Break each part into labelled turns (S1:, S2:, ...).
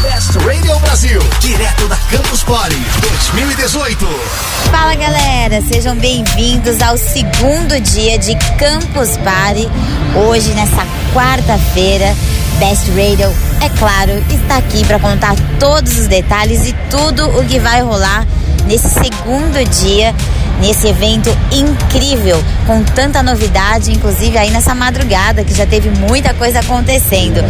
S1: Best Radio Brasil, direto da Campus Party 2018.
S2: Fala galera, sejam bem-vindos ao segundo dia de Campus Party. Hoje, nessa quarta-feira, Best Radio, é claro, está aqui para contar todos os detalhes e tudo o que vai rolar nesse segundo dia nesse evento incrível, com tanta novidade, inclusive aí nessa madrugada que já teve muita coisa acontecendo.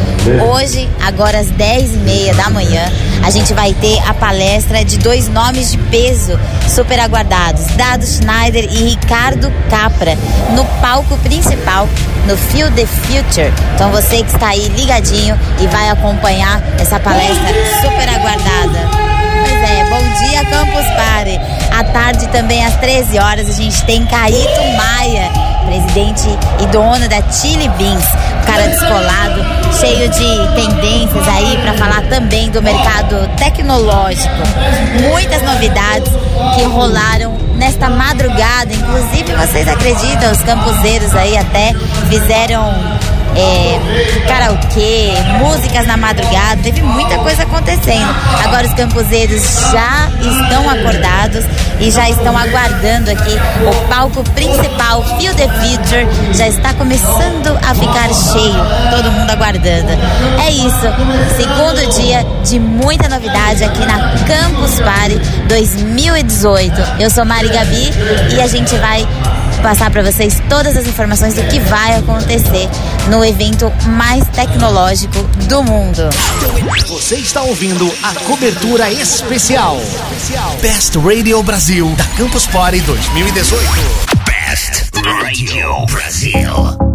S2: Hoje, agora às 10h30 da manhã, a gente vai ter a palestra de dois nomes de peso super aguardados, Dado Schneider e Ricardo Capra, no palco principal, no Feel the Future. Então você que está aí ligadinho e vai acompanhar essa palestra super aguardada. Pois é, bom dia Campus Party. À tarde também às 13 horas a gente tem Caíto Maia, presidente e dono da Chili Beans, um cara descolado, cheio de tendências aí para falar também do mercado tecnológico. Muitas novidades que rolaram nesta madrugada, inclusive vocês acreditam, os campuseiros aí até fizeram é, karaokê, músicas na madrugada, teve muita coisa acontecendo. Agora os campuseiros já estão acordados e já estão aguardando aqui o palco principal, Feel the Future, já está começando a ficar cheio, todo mundo aguardando. É isso, segundo dia de muita novidade aqui na Campus Party 2018. Eu sou Mari Gabi e a gente vai passar para vocês todas as informações do que vai acontecer no evento mais tecnológico do mundo.
S1: Você está ouvindo a cobertura especial Best Radio Brasil da Campus Party 2018. Best Radio Brasil.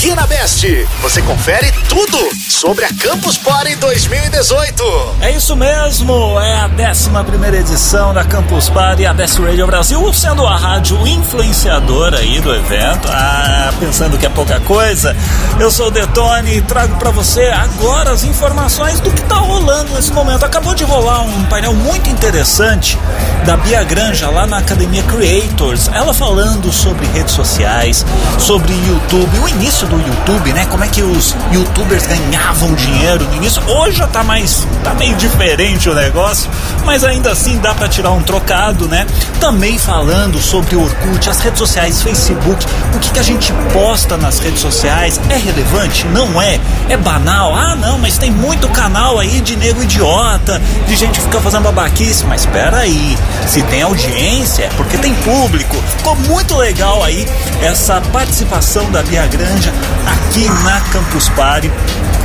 S1: Aqui na Best, você confere tudo sobre a Campus Party 2018.
S3: É isso mesmo, é a 11 edição da Campus Party, a Best Radio Brasil, sendo a rádio influenciadora aí do evento. Ah, pensando que é pouca coisa, eu sou o Detone e trago para você agora as informações do que tá rolando nesse momento. Acabou de rolar um painel muito interessante da Bia Granja lá na Academia Creators, ela falando sobre redes sociais, sobre YouTube, o início do YouTube, né? Como é que os youtubers ganhavam dinheiro no início. Hoje já tá mais. tá meio diferente o negócio, mas ainda assim dá para tirar um trocado, né? Também falando sobre o Orkut, as redes sociais, Facebook, o que, que a gente posta nas redes sociais é relevante? Não é? É banal? Ah, não, mas tem muito canal aí de nego idiota, de gente que fica fazendo babaquice. Mas espera aí, se tem audiência, é porque tem público. Ficou muito legal aí essa participação da Bia Granja aqui na Campus Party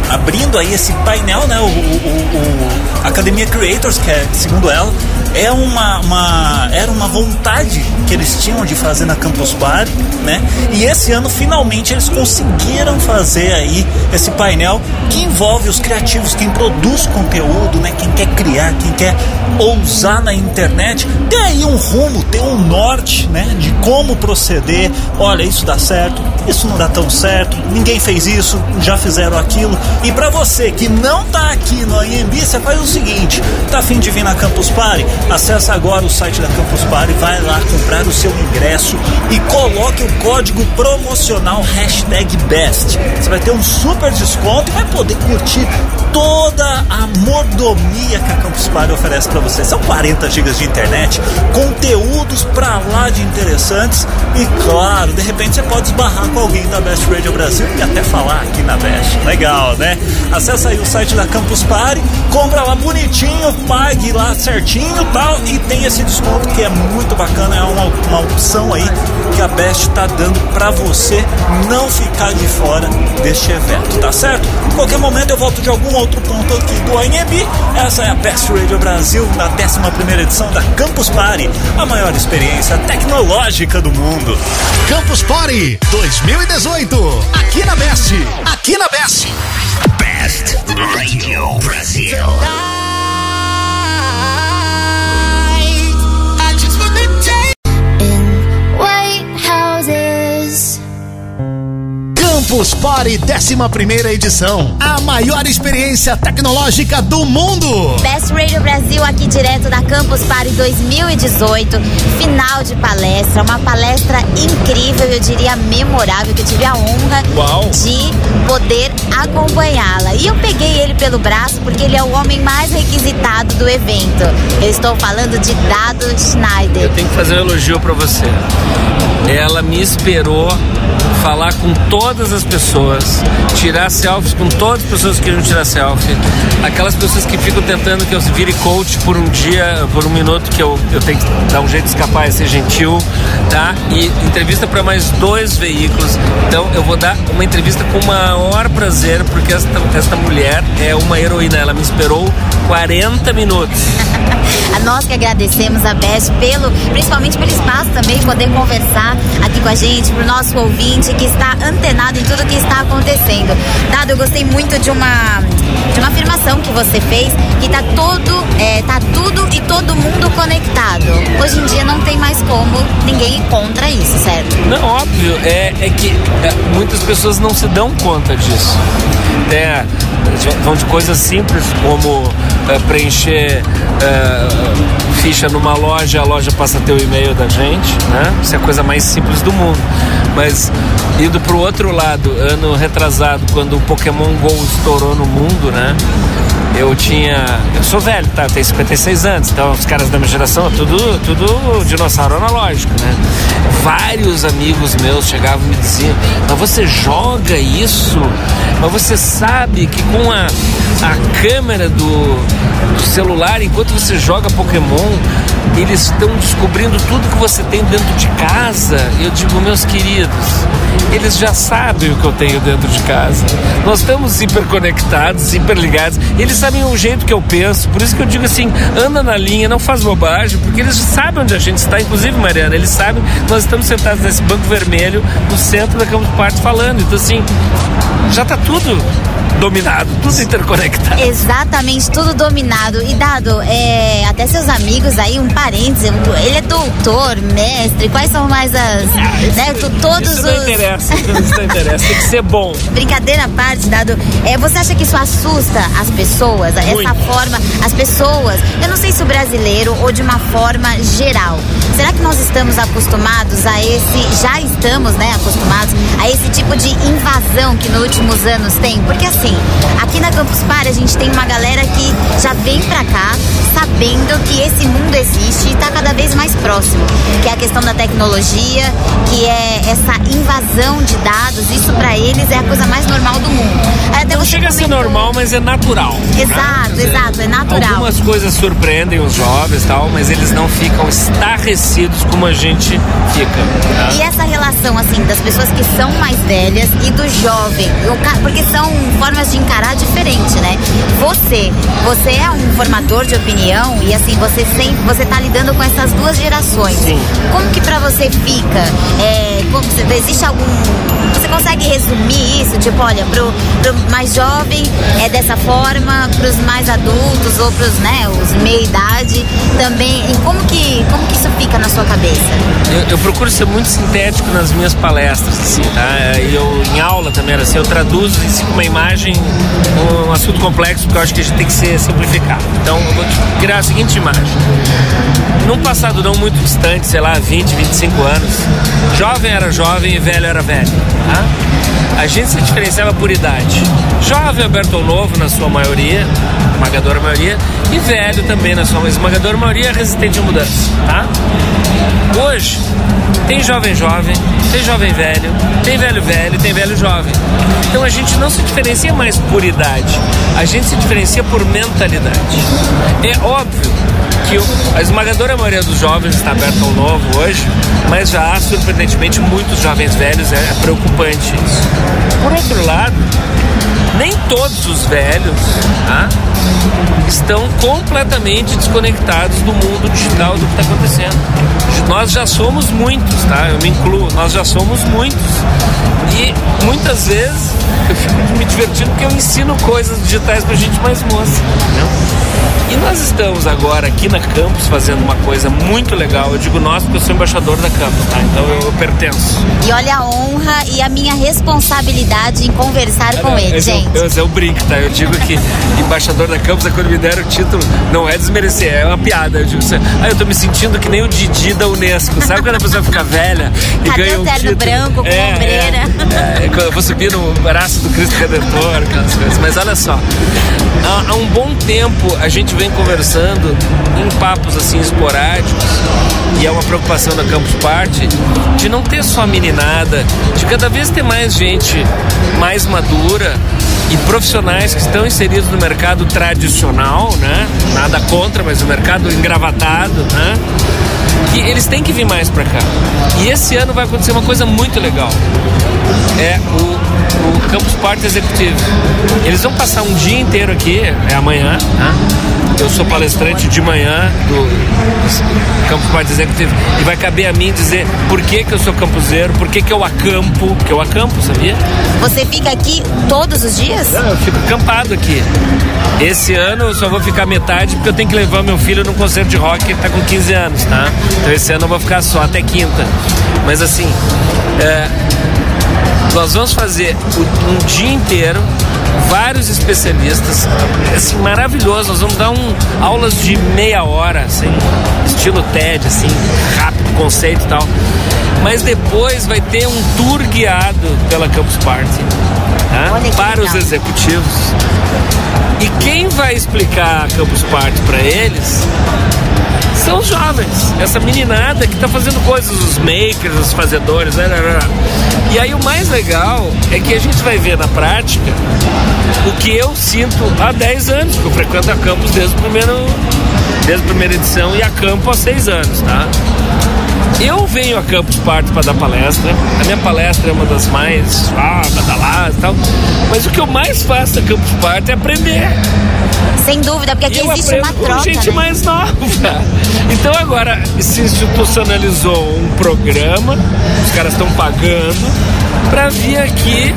S3: abrindo aí esse painel, né? O, o, o, Academia Creators, que é, segundo ela, é uma, uma, era uma vontade que eles tinham de fazer na Campus Party, né? E esse ano finalmente eles conseguiram fazer aí esse painel que envolve os criativos, quem produz conteúdo, né? Quem quer criar, quem quer ousar na internet, tem aí um rumo, tem um norte, né? De como proceder. Olha, isso dá certo, isso não dá tão certo, ninguém fez isso, já fizeram aquilo. E para você que não tá aqui no AMB, você faz o seguinte: tá afim de vir na Campus Party? Acesse agora o site da Campus Party, vai lá comprar o seu ingresso e coloque o código promocional hashtag BEST. Você vai ter um super desconto e vai poder curtir toda a mordomia que a Campus Party oferece para você. São 40 gigas de internet, conteúdos pra lá de interessantes e claro, de repente você pode esbarrar com alguém da Best Radio Brasil e até falar aqui na Best. Legal, né? Acesse aí o site da Campus Party, compra lá bonitinho, pague lá certinho tal, e tem esse desconto que é muito bacana, é uma, uma opção aí que a Best tá dando para você não ficar de fora deste evento, tá certo? Em qualquer momento eu volto de algum outro ponto aqui do ANB. Essa é a Best Radio Brasil na 11 edição da Campus Party, a maior experiência tecnológica do mundo.
S1: Campus Party 2018, aqui na Best, aqui na Best. Best Radio Brasil. Campus Party 11 edição. A maior experiência tecnológica do mundo.
S2: Best Radio Brasil aqui direto da Campus Party 2018. Final de palestra, uma palestra incrível, eu diria memorável, que eu tive a honra
S3: Uau.
S2: de poder acompanhá-la. E eu peguei ele pelo braço porque ele é o homem mais requisitado do evento. Eu estou falando de Dado Schneider.
S4: Eu tenho que fazer um elogio para você. Ela me esperou falar com todas as pessoas, tirar selfies com todas as pessoas que queriam tirar selfie, aquelas pessoas que ficam tentando que eu vire coach por um dia, por um minuto, que eu, eu tenho que dar um jeito de escapar e ser gentil, tá? E entrevista para mais dois veículos. Então eu vou dar uma entrevista com o maior prazer, porque esta, esta mulher é uma heroína. Ela me esperou 40 minutos.
S2: A nós que agradecemos a Beth pelo, principalmente pelo espaço também, poder conversar aqui com a gente, pro nosso ouvinte que está antenado em tudo que está acontecendo. Dado, eu gostei muito de uma de uma afirmação que você fez, que tá todo, é, tá tudo e todo mundo conectado. Hoje em dia não tem mais como ninguém encontra isso, certo?
S4: Não, óbvio, é, é que é, muitas pessoas não se dão conta disso. Até vão de coisas simples como é, preencher é, ficha numa loja, a loja passa a ter o e-mail da gente, né? Isso é a coisa mais simples do mundo. Mas indo pro outro lado, ano retrasado, quando o Pokémon GO estourou no mundo, né? Eu tinha. Eu sou velho, tá? Tenho 56 anos, então os caras da minha geração, tudo, tudo dinossauro analógico, né? Vários amigos meus chegavam e me diziam: Mas você joga isso? Mas você sabe que com a, a câmera do, do celular, enquanto você joga Pokémon, eles estão descobrindo tudo que você tem dentro de casa. Eu digo, meus queridos, eles já sabem o que eu tenho dentro de casa. Nós estamos hiperconectados, hiperligados. Eles sabem o jeito que eu penso. Por isso que eu digo assim, anda na linha, não faz bobagem, porque eles sabem onde a gente está. Inclusive, Mariana, eles sabem. Nós estamos sentados nesse banco vermelho no centro da Campos Party falando. Então, assim, já está tudo dominado, tudo interconectado.
S2: Exatamente, tudo dominado. E dado, é, até seus amigos aí, um parênteses, ele é doutor, mestre, quais são mais as. né, tu- todos
S4: Isso não
S2: os.
S4: interessa, isso não interessa, tem que ser bom.
S2: Brincadeira à parte, dado. É, você acha que isso assusta as pessoas?
S4: Muito.
S2: Essa forma, as pessoas, eu não sei se o brasileiro ou de uma forma geral. Será que nós estamos acostumados a esse, já estamos, né, acostumados a esse tipo de invasão que nos últimos anos tem? Porque assim, aqui na Campus Party a gente tem uma galera que já vem pra cá sabendo que esse mundo existe e tá cada vez mais próximo, que é a questão da tecnologia, que é essa invasão de dados, isso pra eles é a coisa mais normal do mundo. Até
S4: Não chega a ser
S2: comentou-
S4: normal, mas é natural.
S2: Exato,
S4: né?
S2: exato, é natural.
S4: Algumas coisas surpreendem os jovens e tal, mas eles não ficam estarrecidos como a gente fica. tá?
S2: E essa relação, assim, das pessoas que são mais velhas e do jovem, porque são formas de encarar diferente, né? Você, você é um formador de opinião e, assim, você sempre, você tá lidando com essas duas gerações.
S4: Sim.
S2: Como que pra você fica? É, como você, existe algum... Você consegue resumir isso? Tipo, olha, pro, pro mais jovem é dessa forma, pros mais adultos ou pros, né, os meia-idade também. E como que, como que isso fica na sua cabeça?
S4: Eu, eu procuro ser muito sintético nas minhas palestras, assim, tá? Eu, em aula também, era assim, eu traduzo em cima uma imagem, um assunto complexo, porque eu acho que a gente tem que ser simplificado. Então, eu vou criar a seguinte imagem. Num passado não muito distante, sei lá, 20, 25 anos, jovem era jovem e velho era velho, tá? A gente se diferenciava por idade. Jovem aberto ao novo, na sua maioria, esmagadora maioria, e velho também, na sua esmagadora maioria, resistente à mudança, tá? Hoje, tem jovem jovem, tem jovem velho, tem velho velho, tem velho jovem. Então a gente não se diferencia mais por idade, a gente se diferencia por mentalidade. É óbvio que a esmagadora maioria dos jovens está aberta ao novo hoje, mas já há surpreendentemente muitos jovens velhos, é preocupante isso. Por outro lado, nem todos os velhos tá, estão completamente desconectados do mundo digital do que está acontecendo. Nós já somos muitos, tá? Eu me incluo, nós já somos muitos. E muitas vezes eu fico me divertindo porque eu ensino coisas digitais pra gente mais moça. E nós estamos agora aqui na Campus fazendo uma coisa muito legal. Eu digo nós porque eu sou embaixador da Campus, tá? Então eu, eu pertenço.
S2: E olha a honra e a minha responsabilidade em conversar com ele, gente.
S4: Eu, eu, brinco, tá? Eu digo que embaixador da Campus é quando me deram o título, não é desmerecer, é uma piada. Eu digo assim, ah, eu tô me sentindo que nem o Didi da Unesco. Sabe quando a pessoa fica velha e
S2: Cadê
S4: ganha
S2: o
S4: um título?
S2: branco com
S4: é,
S2: ombreira?
S4: É, é, eu vou subir no braço do Cristo Redentor, aquelas coisas. Mas olha só, há, há um bom tempo a gente vem conversando em papos assim esporádicos e é uma preocupação da Campus Party de não ter só meninada, de cada vez ter mais gente mais madura e profissionais que estão inseridos no mercado tradicional, né? Nada contra, mas o mercado engravatado, né? E eles têm que vir mais para cá. E esse ano vai acontecer uma coisa muito legal. É o, o Campus Party Executivo. Eles vão passar um dia inteiro aqui, é amanhã, né? Eu sou palestrante de manhã do Campus Party Executivo e vai caber a mim dizer por que, que eu sou campuseiro, por que, que eu acampo, que eu acampo, sabia?
S2: Você fica aqui todos os dias?
S4: Eu fico acampado aqui. Esse ano eu só vou ficar metade porque eu tenho que levar meu filho num concerto de rock que ele tá com 15 anos, tá? Então esse ano eu vou ficar só até quinta. Mas assim, é, nós vamos fazer um dia inteiro vários especialistas, assim, maravilhoso. Nós vamos dar um, aulas de meia hora, assim, estilo TED, assim, rápido, conceito e tal. Mas depois vai ter um tour guiado pela Campus Party tá? para os executivos. E quem vai explicar a Campus Party para eles são os jovens, essa meninada que está fazendo coisas, os makers, os fazedores. Né, né, né. E aí o mais legal é que a gente vai ver na prática o que eu sinto há 10 anos, que eu frequento a campus desde, o primeiro, desde a primeira edição e a campo há 6 anos, tá? Eu venho a Campus Party para dar palestra. A minha palestra é uma das mais ah, badaladas e tal. Mas o que eu mais faço na Campus Party é aprender.
S2: Sem dúvida, porque aqui
S4: eu
S2: existe uma troca.
S4: com gente
S2: né?
S4: mais nova. Então agora se institucionalizou um programa, os caras estão pagando para vir aqui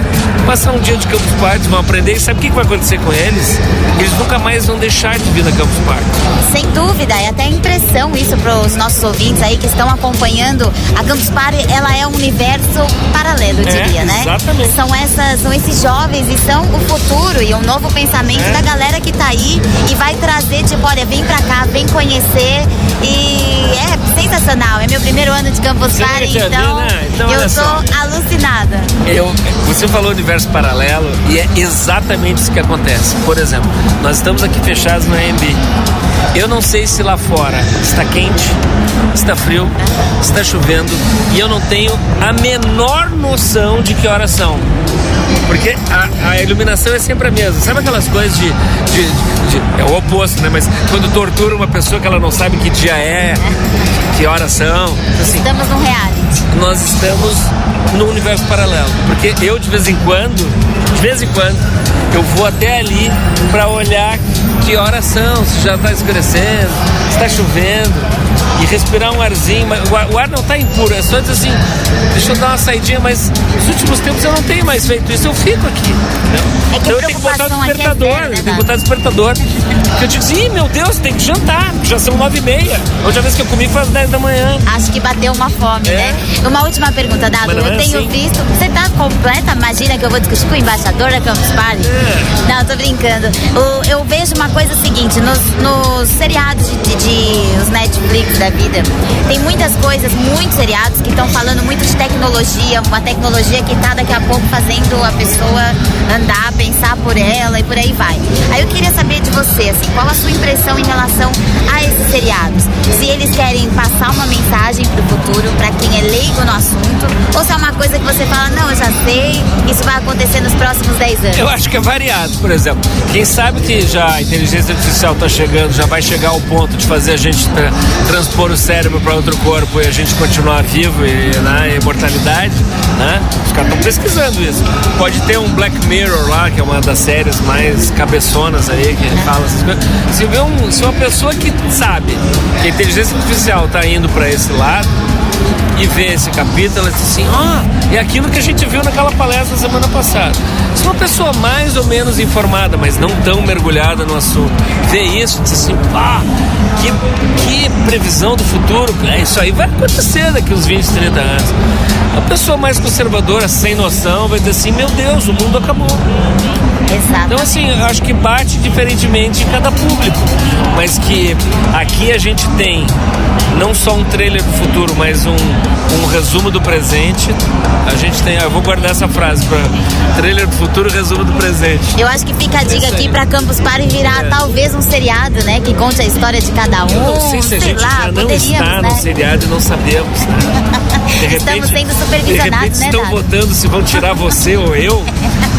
S4: passar um dia de Campus Party, vão aprender. E sabe o que que vai acontecer com eles? Eles nunca mais vão deixar de vir na Campus Party.
S2: Sem dúvida, é até impressão isso para os nossos ouvintes aí que estão acompanhando. A Campus Party, ela é um universo paralelo, eu
S4: É,
S2: diria, né?
S4: exatamente.
S2: São essas, são esses jovens e são o futuro e um novo pensamento
S4: É.
S2: da galera que tá aí e vai trazer, tipo, olha, vem pra cá, vem conhecer e é sensacional. É meu primeiro ano de Campus
S4: Você
S2: Party, então,
S4: né? Então,
S2: eu tô
S4: só.
S2: alucinada.
S4: Eu, você falou universo paralelo e é exatamente isso que acontece. Por exemplo, nós estamos aqui fechados no AMB. Eu não sei se lá fora está quente, está frio, está chovendo e eu não tenho a menor noção de que horas são. Porque a, a iluminação é sempre a mesma. Sabe aquelas coisas de, de- de- É o oposto, né? Mas quando tortura uma pessoa que ela não sabe que dia é, que horas são. Assim,
S2: Estamos no reality.
S4: Nós estamos no universo paralelo. Porque eu, de vez em quando, de vez em quando, eu vou até ali para olhar que horas são, se já está escurecendo, se está chovendo. E respirar um arzinho, mas o ar, o não está impuro, é só dizer assim, deixa eu dar uma saidinha, mas nos últimos tempos eu não tenho mais feito isso, eu fico aqui. entendeu?
S2: É
S4: então eu tenho que botar
S2: aqui é
S4: despertador,
S2: zero, né,
S4: eu tenho que
S2: Dado?
S4: botar despertador. Porque eu digo assim, "Ih, meu Deus, tem que jantar, já são nove e meia. A última vez que eu comi foi às dez da manhã.
S2: Acho que bateu uma fome,
S4: É.
S2: né? Uma última pergunta, Dado. Eu
S4: é
S2: tenho
S4: assim.
S2: visto. Você tá completa? Imagina que eu vou discutir com o embaixador da Campus Party?
S4: É.
S2: Não, tô brincando. O- eu vejo uma coisa seguinte: nos, nos seriados de, de- de- os Netflix da vida, tem muitas coisas, muitos seriados que estão falando muito de tecnologia, uma tecnologia que tá daqui a pouco fazendo a pessoa andar, pensar por ela e por aí vai. Aí eu queria saber de você, assim, qual a sua impressão em relação a esses seriados? Se eles querem passar uma mensagem pro futuro, para quem é leigo no assunto, ou se é uma coisa que você fala, não, eu já sei, isso vai acontecer nos próximos 10 anos.
S4: Eu acho que é variado, por exemplo. Quem sabe que já a inteligência artificial está chegando, já vai chegar ao ponto de fazer a gente tra- transpor o cérebro para outro corpo e a gente continuar vivo e na imortalidade. Né? Os caras estão pesquisando isso. Pode ter um Black Mirror lá, que é uma das séries mais cabeçonas aí, que fala essas coisas. Se, um, se uma pessoa que sabe que a inteligência artificial está indo para esse lado, e vê esse capítulo, ela diz assim: ah, é aquilo que a gente viu naquela palestra semana passada. Se uma pessoa mais ou menos informada, mas não tão mergulhada no assunto, vê isso, diz assim: pá, que, que previsão do futuro, é, isso aí vai acontecer daqui uns 20, 30 anos. A pessoa mais conservadora, sem noção, vai dizer assim: meu Deus, o mundo acabou.
S2: Exato.
S4: Então, assim, eu acho que bate diferentemente em cada público, mas que aqui a gente tem não só um trailer do futuro, mas um, um resumo do presente. A gente tem, eu vou guardar essa frase para trailer do futuro, resumo do presente.
S2: Eu acho que fica a dica
S4: Isso
S2: aqui para Campus Party virar
S4: É.
S2: talvez um seriado, né, que conte a história de cada um.
S4: Eu não sei se a gente
S2: lá,
S4: já não está
S2: né?
S4: no seriado e não sabemos, né? De repente,
S2: Estamos sendo
S4: de
S2: supervisionados,
S4: repente
S2: né,
S4: estão votando se vão tirar você ou eu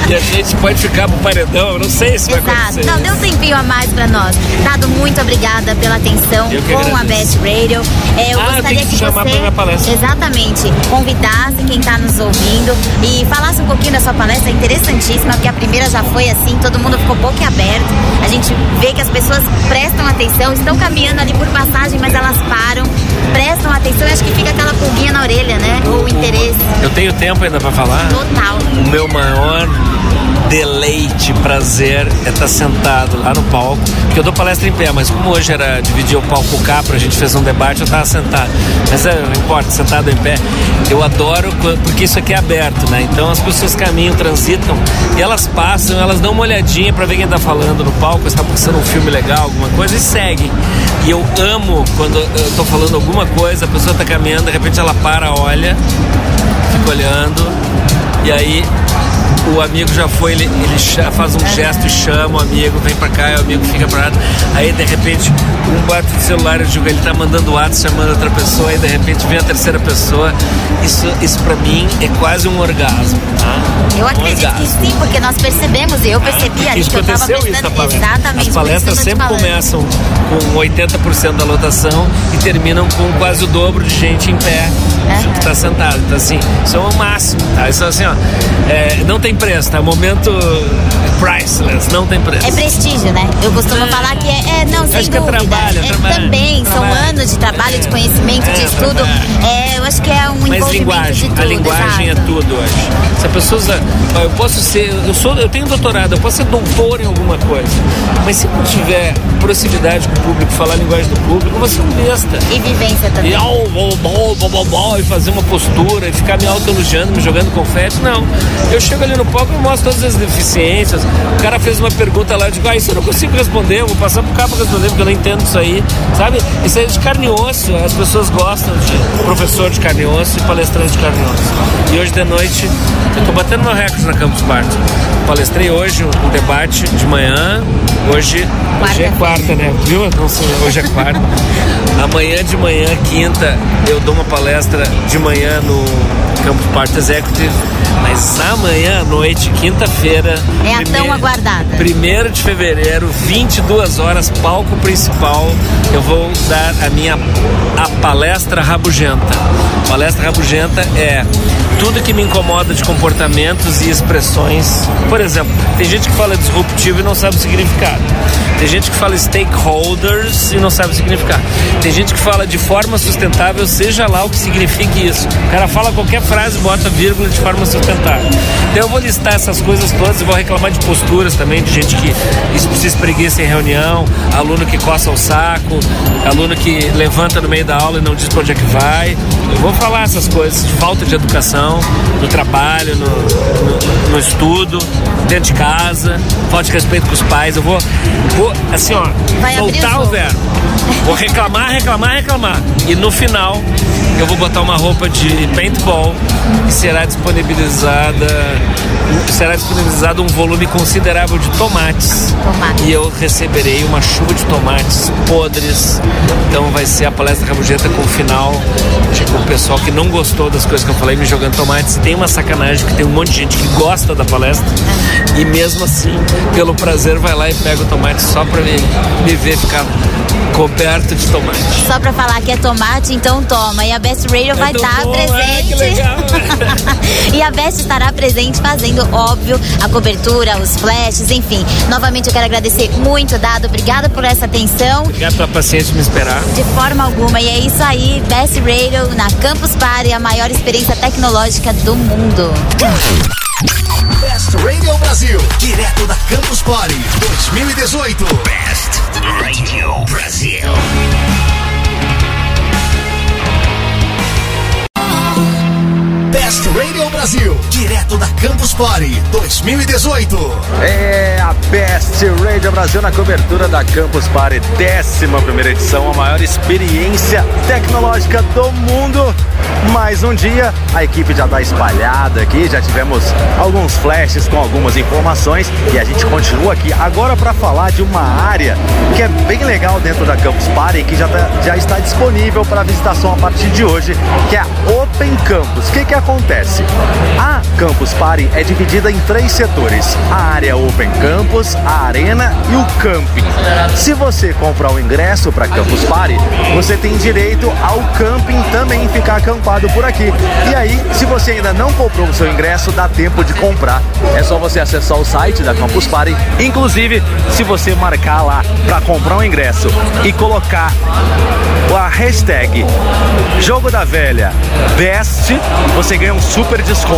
S4: e a gente pode ficar pro paredão. Eu não sei se vai
S2: Exato.
S4: acontecer.
S2: Não, deu um tempinho a mais pra nós. Dado, muito obrigada pela atenção
S4: Eu
S2: com a. Best Radio. É, eu
S4: Ah, eu
S2: gostaria
S4: tenho que
S2: que
S4: chamar
S2: você
S4: pra minha palestra.
S2: exatamente convidasse quem está nos ouvindo e falasse um pouquinho da sua palestra. É interessantíssima, porque a primeira já foi assim, todo mundo ficou boca aberto. A gente vê que as pessoas prestam atenção, estão caminhando ali por passagem, mas elas param, prestam atenção e acho que fica aquela pulguinha na orelha, né? O interesse
S4: Eu tenho tempo ainda pra falar?
S2: total.
S4: O meu maior deleite, prazer é estar sentado lá no palco, porque eu dou palestra em pé, mas como hoje era dividir o palco cá, pra gente fazer um debate, eu tava sentado. Mas é, não importa, sentado em pé. Eu adoro, porque isso aqui é aberto, né? Então as pessoas caminham, transitam, e elas passam, elas dão uma olhadinha pra ver quem tá falando no palco, se tá passando um filme legal, alguma coisa, e seguem. E eu amo quando eu tô falando alguma coisa, a pessoa tá caminhando, de repente ela para, olha, fica olhando, e aí o amigo já foi, ele, ele faz um gesto e chama o amigo, vem pra cá, e o amigo fica pra lá. Aí de repente um bate no celular, eu digo, ele tá mandando WhatsApp chamando outra pessoa, e de repente vem a terceira pessoa. Isso, isso pra mim é quase um orgasmo. Tá?
S2: Eu
S4: Um
S2: acredito que
S4: orgasmo.
S2: sim, porque nós percebemos, e eu percebi ali
S4: Isso
S2: que eu tava
S4: aconteceu isso na
S2: prestando
S4: palestra.
S2: exatamente
S4: As
S2: que
S4: palestras sempre começam com 80% da lotação e terminam com quase o dobro de gente em pé
S2: Aham.
S4: que está sentado. Então, assim, isso é o máximo, tá? Isso assim, ó, é, não tem preço, tá? Momento priceless, não tem preço.
S2: É prestígio, né? Eu costumo falar que é, é não, sem
S4: acho que é trabalho,
S2: é
S4: trabalho.
S2: também, são
S4: Trabalho.
S2: anos de trabalho, de
S4: É.
S2: conhecimento, de
S4: É,
S2: estudo.
S4: trabalho.
S2: É, eu acho que é um
S4: Mas linguagem,
S2: de tudo.
S4: a linguagem
S2: exato.
S4: é tudo hoje. Se a pessoa usa, eu posso ser, eu sou, eu tenho doutorado, eu posso ser doutor em alguma coisa, mas se não tiver proximidade com o público, falar a linguagem do público, eu vou ser um besta.
S2: E vivência também.
S4: E, au, bom, bom, bom, bom, bom, e fazer uma postura e ficar me autoelogiando, me jogando confete. Não. Eu chego ali no palco e mostro todas as deficiências. O cara fez uma pergunta lá, eu digo, ah, isso eu não consigo responder, eu vou passar pro cara pra responder, porque eu não entendo isso aí. Sabe? Isso aí é de carne e osso. As pessoas gostam de professor de carne e osso e palestrante de carne e osso. E hoje de noite, eu tô batendo meu recorde na Campus Party. Palestrei hoje um debate de manhã. Hoje, hoje é quarta, né? Viu? Não sei, hoje é quarta. Amanhã de manhã, quinta, eu dou uma palestra de manhã no Campus Party Executive. Mas amanhã à noite, quinta-feira.
S2: É a tão aguardada.
S4: 1 de fevereiro, 22 horas, palco principal. Eu vou dar a minha a palestra rabugenta. Palestra rabugenta é tudo que me incomoda de comportamentos e expressões. Por exemplo, tem gente que fala disruptivo e não sabe o significado. Tem gente que fala stakeholders e não sabe o significado. Tem gente que fala de forma sustentável, seja lá o que signifique isso. O cara fala qualquer frase, bota vírgula de forma sustentável. Então eu vou listar essas coisas todas e vou reclamar de posturas também, de gente que se espreguiça em reunião, aluno que coça o saco, aluno que levanta no meio da aula e não diz pra onde é que vai. Eu vou falar essas coisas de falta de educação, no trabalho, no, no- no estudo, dentro de casa, falta de respeito com os pais. Eu vou, vou assim, ó,
S2: Vai o
S4: soltar o verbo. Vou reclamar, reclamar, reclamar. E no final, eu vou botar uma roupa de paintball e será disponibilizada será disponibilizado um volume considerável de tomates.
S2: Tomate.
S4: E eu receberei uma chuva de tomates podres. Então vai ser a palestra rabugenta com o final com o pessoal que não gostou das coisas que eu falei me jogando tomates. Tem uma sacanagem que tem um monte de gente que gosta da palestra e mesmo assim, pelo prazer, vai lá e pega o tomate só pra me, me ver ficar coberto de tomate.
S2: Só pra falar que é tomate, então toma. E a Best Radio vai
S4: Então
S2: estar
S4: é,
S2: presente. E a Best estará presente fazendo, óbvio, a cobertura, os flashes, enfim. Novamente eu quero agradecer muito, Dado. Obrigada por essa atenção.
S4: Obrigado pela paciência de me esperar.
S2: De forma alguma. E é isso aí, Best Radio na Campus Party, a maior experiência tecnológica do mundo.
S1: Best Radio Brasil, direto da Campus Party 2018. Best Radio Brasil. Brasil, direto da Campus Party 2018.
S5: É a Best Radio Brasil na cobertura da Campus Party, 11 edição, a maior experiência tecnológica do mundo. Mais um dia, a equipe já está espalhada aqui, já tivemos alguns flashes com algumas informações e a gente continua aqui agora para falar de uma área que é bem legal dentro da Campus Party que já, tá, já está disponível para visitação a partir de hoje, que é a Open Campus. O que, que acontece? A Campus Party é dividida em três setores: a área Open Campus, a arena e o camping. Se você comprar o ingresso para Campus Party, você tem direito ao camping também ficar acampado por aqui. E aí, se você ainda não comprou o seu ingresso, dá tempo de comprar. É só você acessar o site da Campus Party. Inclusive, se você marcar lá para comprar um ingresso e colocar a hashtag Jogo da Velha Best, você ganha um super desconto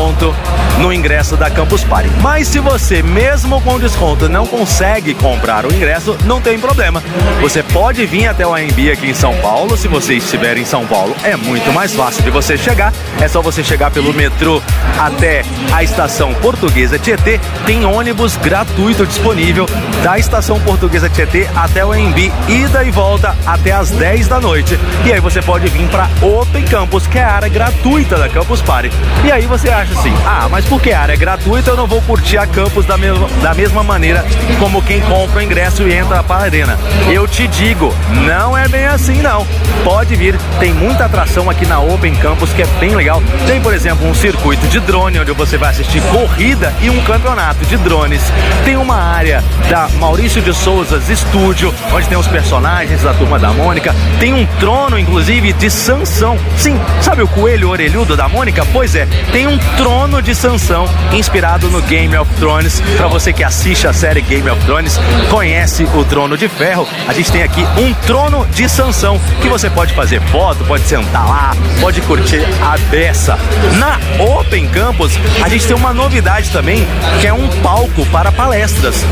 S5: no ingresso da Campus Party. Mas se você, mesmo com desconto, não consegue comprar o ingresso, não tem problema. Você pode vir até o AMB aqui em São Paulo. Se você estiver em São Paulo, é muito mais fácil de você chegar. É só você chegar pelo metrô até a estação Portuguesa Tietê. Tem ônibus gratuito disponível da estação Portuguesa Tietê até o AMB, ida e volta até as 10 da noite. E aí você pode vir para Open Campus, que é a área gratuita da Campus Party. E aí você acha assim, ah, mas porque a área é gratuita eu não vou curtir a campus da, mesma da mesma maneira como quem compra o ingresso e entra para a arena. Eu te digo, não é bem assim não. Pode vir, tem muita atração aqui na Open Campus que é bem legal. Tem, por exemplo, um circuito de drone onde você vai assistir corrida e um campeonato de drones. Tem uma área da Maurício de Souzas Estúdio, onde tem os personagens da turma da Mônica. Tem um trono, inclusive, de Sansão. Sim, sabe o coelho orelhudo da Mônica? Pois é, tem um trono de Sansão inspirado no Game of Thrones. Para você que assiste a série Game of Thrones, conhece o Trono de Ferro, a gente tem aqui um trono de Sansão que você pode fazer foto, pode sentar lá, pode curtir a beça. Na Open Campus, a gente tem uma novidade também, que é um palco para palestras.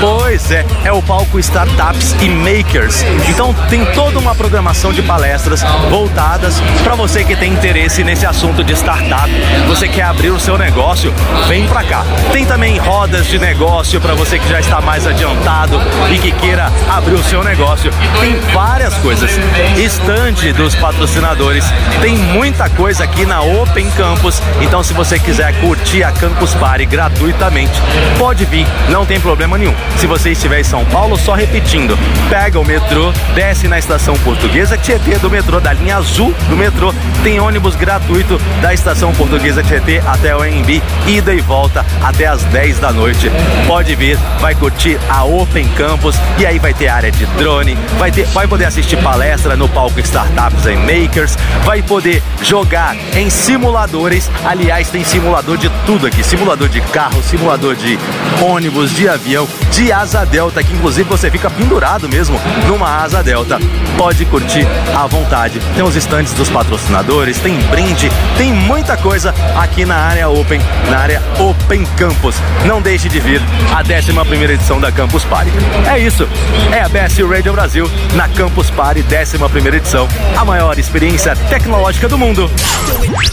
S5: Pois é, é o palco Startups e Makers. Então tem toda uma programação de palestras voltadas para você que tem interesse nesse assunto de startup. Você quer abrir o seu negócio? Vem para cá. Tem também rodas de negócio para você que já está mais adiantado e que queira abrir o seu negócio. Tem várias coisas. Estande dos patrocinadores. Tem muita coisa aqui na Open Campus. Então, se você quiser curtir a Campus Party gratuitamente, pode vir, não tem problema nenhum. Se você estiver em São Paulo, só repetindo, pega o metrô, desce na estação portuguesa Tietê do metrô, da linha azul do metrô, tem ônibus gratuito da estação portuguesa Tietê até o AMB, ida e volta até as 10 da noite. Pode vir, vai curtir a Open Campus e aí vai ter área de drone, vai, ter, vai poder assistir palestra no palco Startups and Makers, vai poder jogar em simuladores. Aliás, tem simulador de tudo aqui: simulador de carro, simulador de ônibus, de avião, de asa delta, que inclusive você fica pendurado mesmo numa asa delta. Pode curtir à vontade. Tem os estandes dos patrocinadores, tem brinde, tem muita coisa aqui na área Open, na área Open Campus. Não deixe de vir a 11 primeira edição da Campus Party. É isso, é a Best Radio Brasil na Campus Party 11 primeira edição, a maior experiência tecnológica do mundo.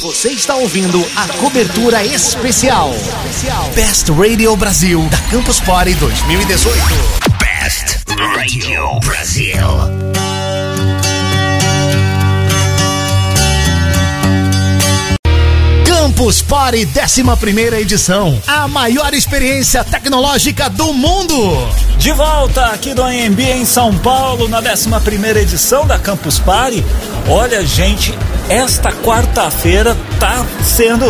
S1: Você está ouvindo a cobertura especial Best Radio Brasil da Campus Party 2018. Best Radio Brasil. Campus Party 11 edição. A maior experiência tecnológica do mundo.
S3: De volta aqui do AMB em São Paulo, na 11 edição da Campus Party. Olha, gente, esta quarta-feira tá sendo.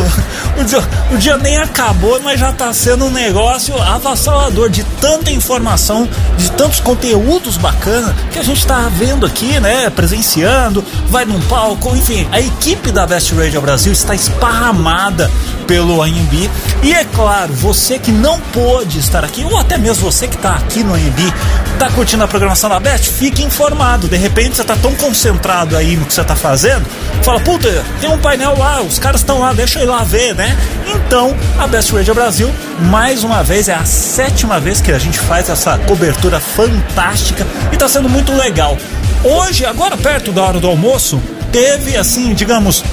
S3: O dia, o dia nem acabou, mas já tá sendo um negócio avassalador de tanta informação, de tantos conteúdos bacanas que a gente tá vendo aqui, né? Presenciando, vai num palco, enfim. A equipe da Best Radio Brasil está esparramada pelo AMB. E é claro, você que não pôde estar aqui, ou até mesmo você que está aqui no AMB, está curtindo a programação da Best, fique informado. De repente você está tão concentrado aí no que você está fazendo, fala, puta, tem um painel lá, os caras estão lá, deixa eu ir lá ver, né? Então, a Best Radio Brasil, mais uma vez, é a sétima vez que a gente faz essa cobertura fantástica e está sendo muito legal. Hoje, agora perto da hora do almoço, teve assim, digamos,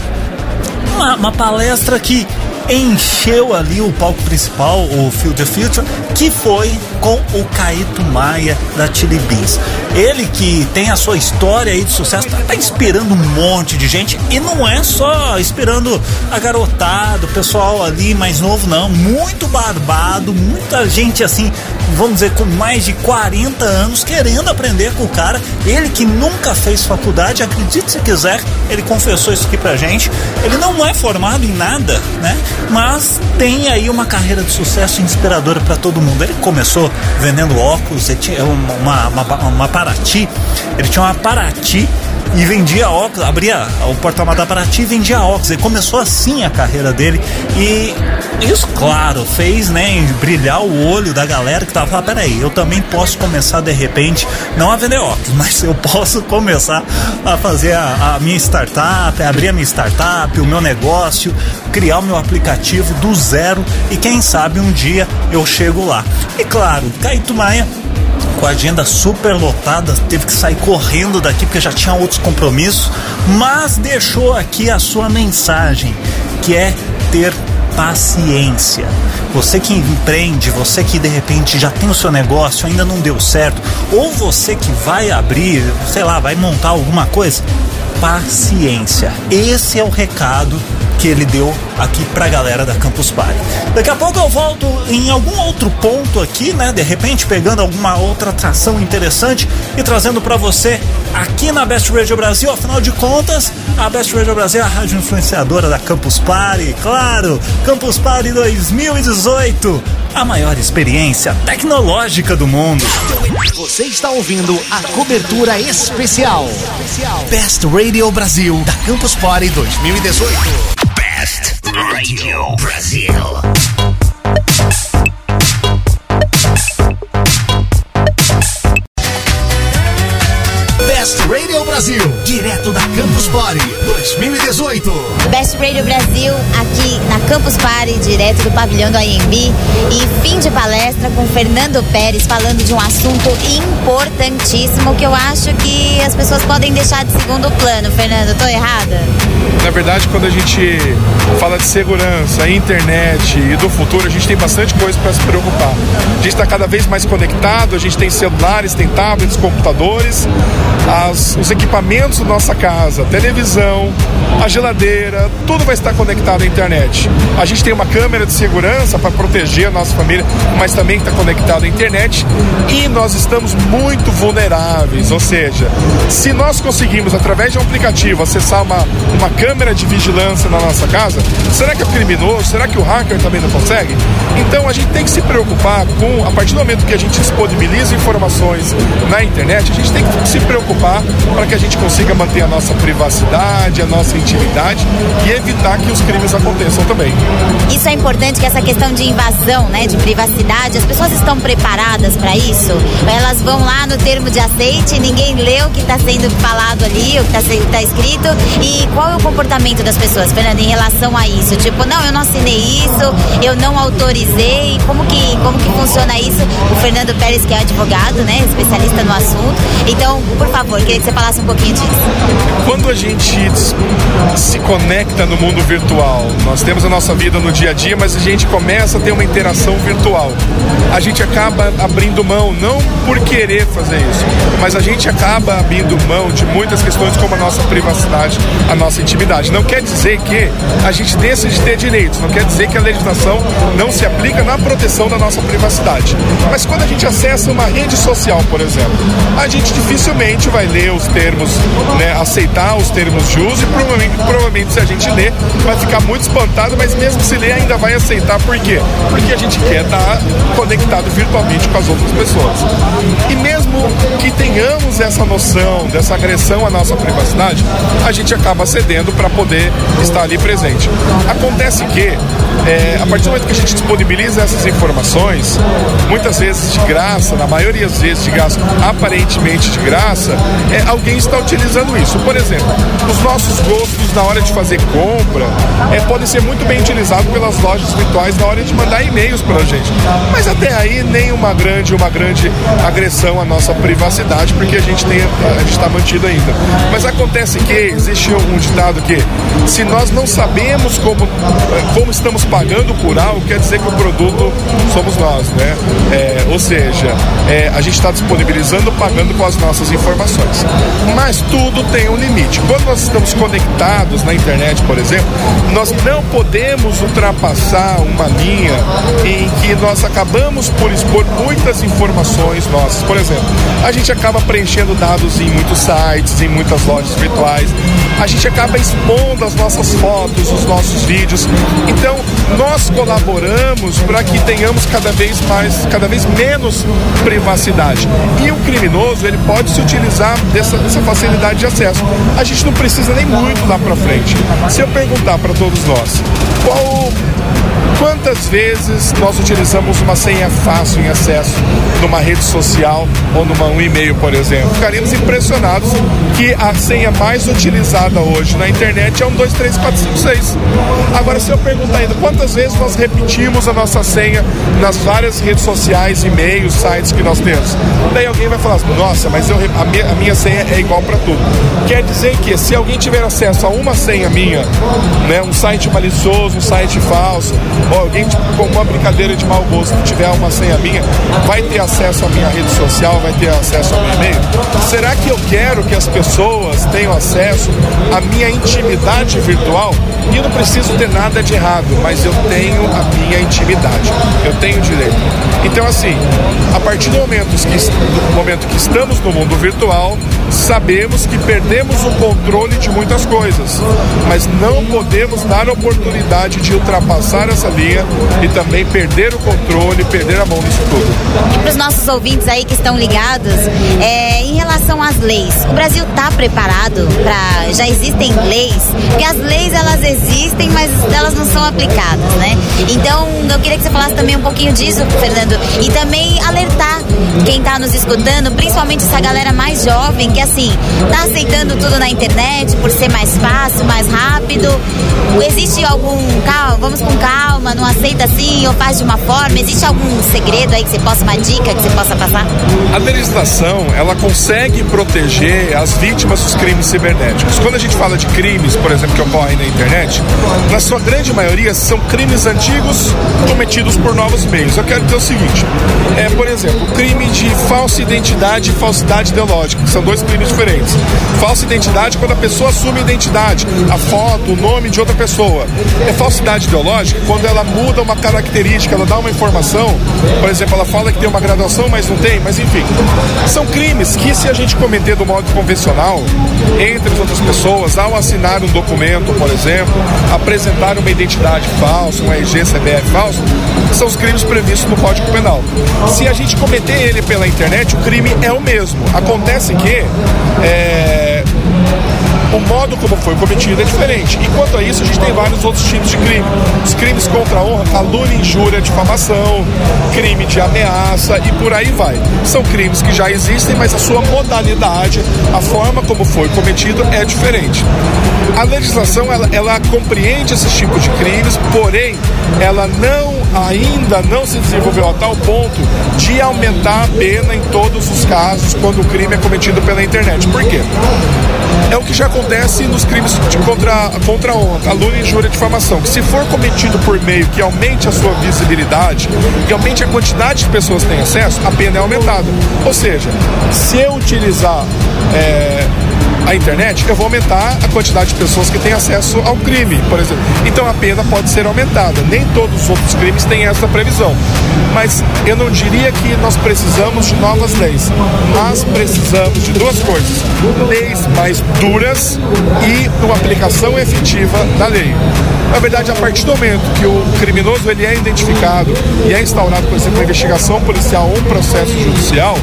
S3: uma, uma palestra que encheu ali o palco principal, o Field the Future, que foi com o Caíto Maia da Chili Beans. Ele que tem a sua história aí de sucesso, tá, tá, inspirando um monte de gente e não é só inspirando a garotada, o pessoal ali mais novo, não. Muito barbado, muita gente assim, vamos dizer, com mais de 40 anos querendo aprender com o cara. Ele que nunca fez faculdade, acredite se quiser, ele confessou isso aqui pra gente. Ele não é formado em nada, né? Mas tem aí uma carreira de sucesso inspiradora para todo mundo. Ele começou vendendo óculos, ele tinha uma, uma, uma Paraty, ele tinha uma Paraty e vendia óculos, abria o porta-malas da Paraty e vendia óculos. Ele começou assim a carreira dele e isso, claro, fez né, brilhar o olho da galera que tava falando, peraí, eu também posso começar de repente, não a vender óculos, mas eu posso começar a fazer a, a minha startup, abrir a minha startup, o meu negócio, criar o meu aplicativo do zero e quem sabe um dia eu chego lá. E claro, Caíto Maia com a agenda super lotada, teve que sair correndo daqui porque já tinha outros compromissos, mas deixou aqui a sua mensagem, que é ter paciência. Você que empreende, você que de repente já tem o seu negócio, ainda não deu certo, ou você que vai abrir, sei lá, vai montar alguma coisa, paciência. Esse é o recado que ele deu aqui pra galera da Campus Party. Daqui a pouco eu volto em algum outro ponto aqui, né? De repente pegando alguma outra atração interessante e trazendo para você aqui na Best Radio Brasil. Afinal de contas, a Best Radio Brasil é a rádio influenciadora da Campus Party. Claro, Campus Party 2018, a maior experiência tecnológica do mundo.
S1: Você está ouvindo a cobertura especial Best Radio Brasil da Campus Party 2018. Best Radio Brasil. Best Radio Brasil, direto da Campus Party 2018.
S2: Best Radio Brasil, aqui na Campus Party, direto do pavilhão do IMB. E fim de palestra com Fernando Pérez falando de um assunto importantíssimo que eu acho que as pessoas podem deixar de segundo plano. Fernando, tô errada?
S6: Na verdade, quando a gente fala de segurança, internet e do futuro, a gente tem bastante coisa para se preocupar. A gente está cada vez mais conectado, a gente tem celulares, tem tablets, computadores, as, os equipamentos da nossa casa, televisão, a geladeira, tudo vai estar conectado à internet. A gente tem uma câmera de segurança para proteger a nossa família, mas também está conectado à internet e nós estamos muito vulneráveis. Ou seja, se nós conseguimos, através de um aplicativo, acessar uma, uma câmera de vigilância na nossa casa, será que é criminoso? Será que o hacker também não consegue? Então a gente tem que se preocupar com, a partir do momento que a gente disponibiliza informações na internet, a gente tem que se preocupar para que a gente consiga manter a nossa privacidade, a nossa intimidade e evitar que os crimes aconteçam também.
S2: Isso é importante que essa questão de invasão, né, de privacidade, as pessoas estão preparadas para isso? Elas vão lá no termo de aceite, ninguém lê o que está sendo falado ali, o que está tá escrito e qual é o comportamento das pessoas, Fernanda, em relação a isso? Tipo, não, eu não assinei isso, eu não autorizei, como que, como que funciona isso? O Fernando Pérez, que é advogado, né, especialista no assunto, então, por favor, queria que você falasse um pouquinho disso.
S6: Quando a gente se conecta no mundo virtual, nós temos a nossa vida no dia a dia, mas a gente começa a ter uma interação virtual. A gente acaba abrindo mão, não por querer fazer isso, mas a gente acaba abrindo mão de muitas questões como a nossa privacidade, a nossa intimidade. Não quer dizer que a gente deixa de ter direitos, não quer dizer que a legislação não se aplica na proteção da nossa privacidade. Mas quando a gente acessa uma rede social, por exemplo, a gente dificilmente vai ler os termos, né, aceitar os termos de uso e provavelmente, provavelmente se a gente ler, vai ficar muito espantado, mas mesmo se ler ainda vai aceitar. Por quê? Porque a gente quer estar conectado virtualmente com as outras pessoas. E mesmo que tenhamos essa noção dessa agressão à nossa privacidade, a gente acaba cedendo para poder estar ali presente. Acontece que, é, a partir do momento que a gente disponibiliza essas informações, muitas vezes de graça, na maioria das vezes de graça, aparentemente de graça, é, alguém está utilizando isso. Por exemplo, os nossos gostos na hora de fazer compra é, podem ser muito bem utilizados pelas lojas virtuais na hora de mandar e-mails para a gente. Mas até aí nem uma grande, uma grande agressão à nossa privacidade, a gente tem, a gente está mantido ainda. Mas acontece que existe um ditado que se nós não sabemos como, como estamos pagando por algo, quer dizer que o produto somos nós, né? É, ou seja, é, a gente está disponibilizando, pagando com as nossas informações. Mas tudo tem um limite. Quando nós estamos conectados na internet, por exemplo, nós não podemos ultrapassar uma linha em que nós acabamos por expor muitas informações nossas. Por exemplo, a gente acaba preenchendo dados em muitos sites, em muitas lojas virtuais, a gente acaba expondo as nossas fotos, os nossos vídeos. Então, nós colaboramos para que tenhamos cada vez mais, cada vez menos privacidade. E o criminoso, ele pode se utilizar dessa, dessa facilidade de acesso. A gente não precisa nem muito lá para frente. Se eu perguntar para todos nós, qual Quantas vezes nós utilizamos uma senha fácil em acesso numa rede social ou numa um e-mail, por exemplo? Ficaríamos impressionados que a senha mais utilizada hoje na internet é um 2, 3, 4, 5, 6. Agora, se eu perguntar ainda quantas vezes nós repetimos a nossa senha nas várias redes sociais, e-mails, sites que nós temos, daí alguém vai falar: nossa, mas eu, a, minha, a minha senha é igual para tudo. Quer dizer que se alguém tiver acesso a uma senha minha, né, um site malicioso, um site falso, ou alguém tipo, com uma brincadeira de mau gosto tiver uma senha minha, vai ter acesso à minha rede social, vai ter acesso ao meu e-mail? Será que eu quero que as pessoas tenham acesso à minha intimidade virtual? E não preciso ter nada de errado, mas eu tenho a minha intimidade, eu tenho direito. Então, assim, a partir do momento que, do momento que estamos no mundo virtual, sabemos que perdemos o controle de muitas coisas, mas não podemos dar oportunidade de ultrapassar essa linha e também perder o controle, perder a mão nisso tudo.
S2: E para os nossos ouvintes aí que estão ligados, é, em relação às leis, o Brasil está preparado para. Já existem leis, porque as leis elas existem, mas elas não são aplicadas, né? Então eu queria que você falasse também um pouquinho disso, Fernando, e também alertar quem está nos escutando, principalmente essa galera mais jovem que assim tá aceitando tudo na internet por ser mais fácil, mais rápido. Existe algum calma, aceita assim ou faz de uma forma? Existe algum segredo aí que você possa, uma dica que você possa passar?
S6: A legislação, ela consegue proteger as vítimas dos crimes cibernéticos. Quando a gente fala de crimes, por exemplo, que ocorrem na internet, na sua grande maioria são crimes antigos cometidos por novos meios. Eu quero dizer o seguinte, é, por exemplo, crime de falsa identidade e falsidade ideológica, que são dois crimes diferentes. Falsa identidade quando a pessoa assume a identidade, a foto, o nome de outra pessoa. É falsidade ideológica quando ela muda uma característica, ela dá uma informação, por exemplo, ela fala que tem uma graduação, mas não tem, mas enfim. São crimes que se a gente cometer do modo convencional, entre as outras pessoas, ao assinar um documento, por exemplo, apresentar uma identidade falsa, um RG, CBF falso, são os crimes previstos no Código Penal. Se a gente cometer ele pela internet, o crime é o mesmo. Acontece que é, o modo como foi cometido é diferente. E quanto a isso, a gente tem vários outros tipos de crime. Os crimes contra a honra, calúnia, injúria, difamação, crime de ameaça e por aí vai. São crimes que já existem, mas a sua modalidade, a forma como foi cometido é diferente. A legislação, ela, ela compreende esses tipos de crimes, porém, ela não ainda não se desenvolveu a tal ponto de aumentar a pena em todos os casos quando o crime é cometido pela internet. Por quê? É o que já acontece nos crimes de contra, contra a calúnia, injúria e difamação, que se for cometido por meio que aumente a sua visibilidade, que aumente a quantidade de pessoas que têm acesso, a pena é aumentada. Ou seja, se eu utilizar é, a internet, eu vou aumentar a quantidade de pessoas que têm acesso ao crime, por exemplo. Então a pena pode ser aumentada. Nem todos os outros crimes têm essa previsão. Mas eu não diria que nós precisamos de novas leis, mas precisamos de duas coisas: leis mais duras e uma aplicação efetiva da lei. Na verdade, a partir do momento que o criminoso ele é identificado e é instaurado, por exemplo, uma investigação policial ou um processo judicial,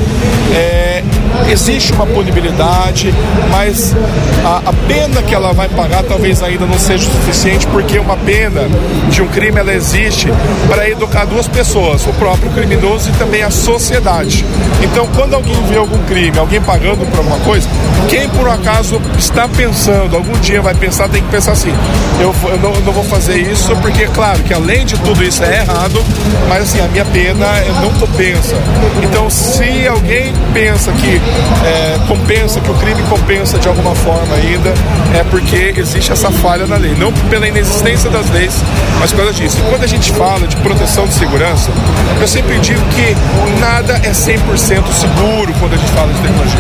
S6: é, existe uma punibilidade, mas a, a, pena que ela vai pagar talvez ainda não seja suficiente, porque uma pena de um crime ela existe para educar duas pessoas, o próprio criminoso e também a sociedade. Então, quando alguém vê algum crime, alguém pagando por alguma coisa, quem por acaso está pensando, algum dia vai pensar, tem que pensar assim: eu, eu, não, eu não, vou fazer isso, porque, claro, que além de tudo isso é errado, mas assim, a minha pena não compensa. Então, se alguém pensa que é, compensa, que o crime compensa de alguma forma ainda, é porque existe essa falha na lei. Não pela inexistência das leis, mas por causa disso. E quando a gente fala de proteção de segurança, eu sempre digo que nada é 100% seguro quando a gente fala de tecnologia.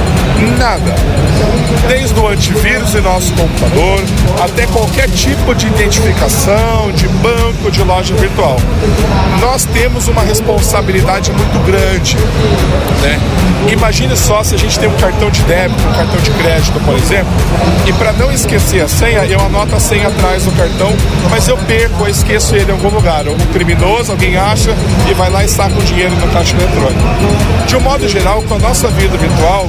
S6: Nada. Desde o antivírus em nosso computador, até qualquer tipo de identificação, de banco, de loja virtual. Nós temos uma responsabilidade muito grande. Né? Imagine só se a gente tem um cartão de débito, um cartão de crédito, por exemplo, e para não esquecer a senha, eu anoto a senha atrás do cartão, mas eu perco, eu esqueço ele em algum lugar. Algum criminoso, alguém acha e vai lá e saca o dinheiro no caixa eletrônico. De um modo geral, com a nossa vida virtual,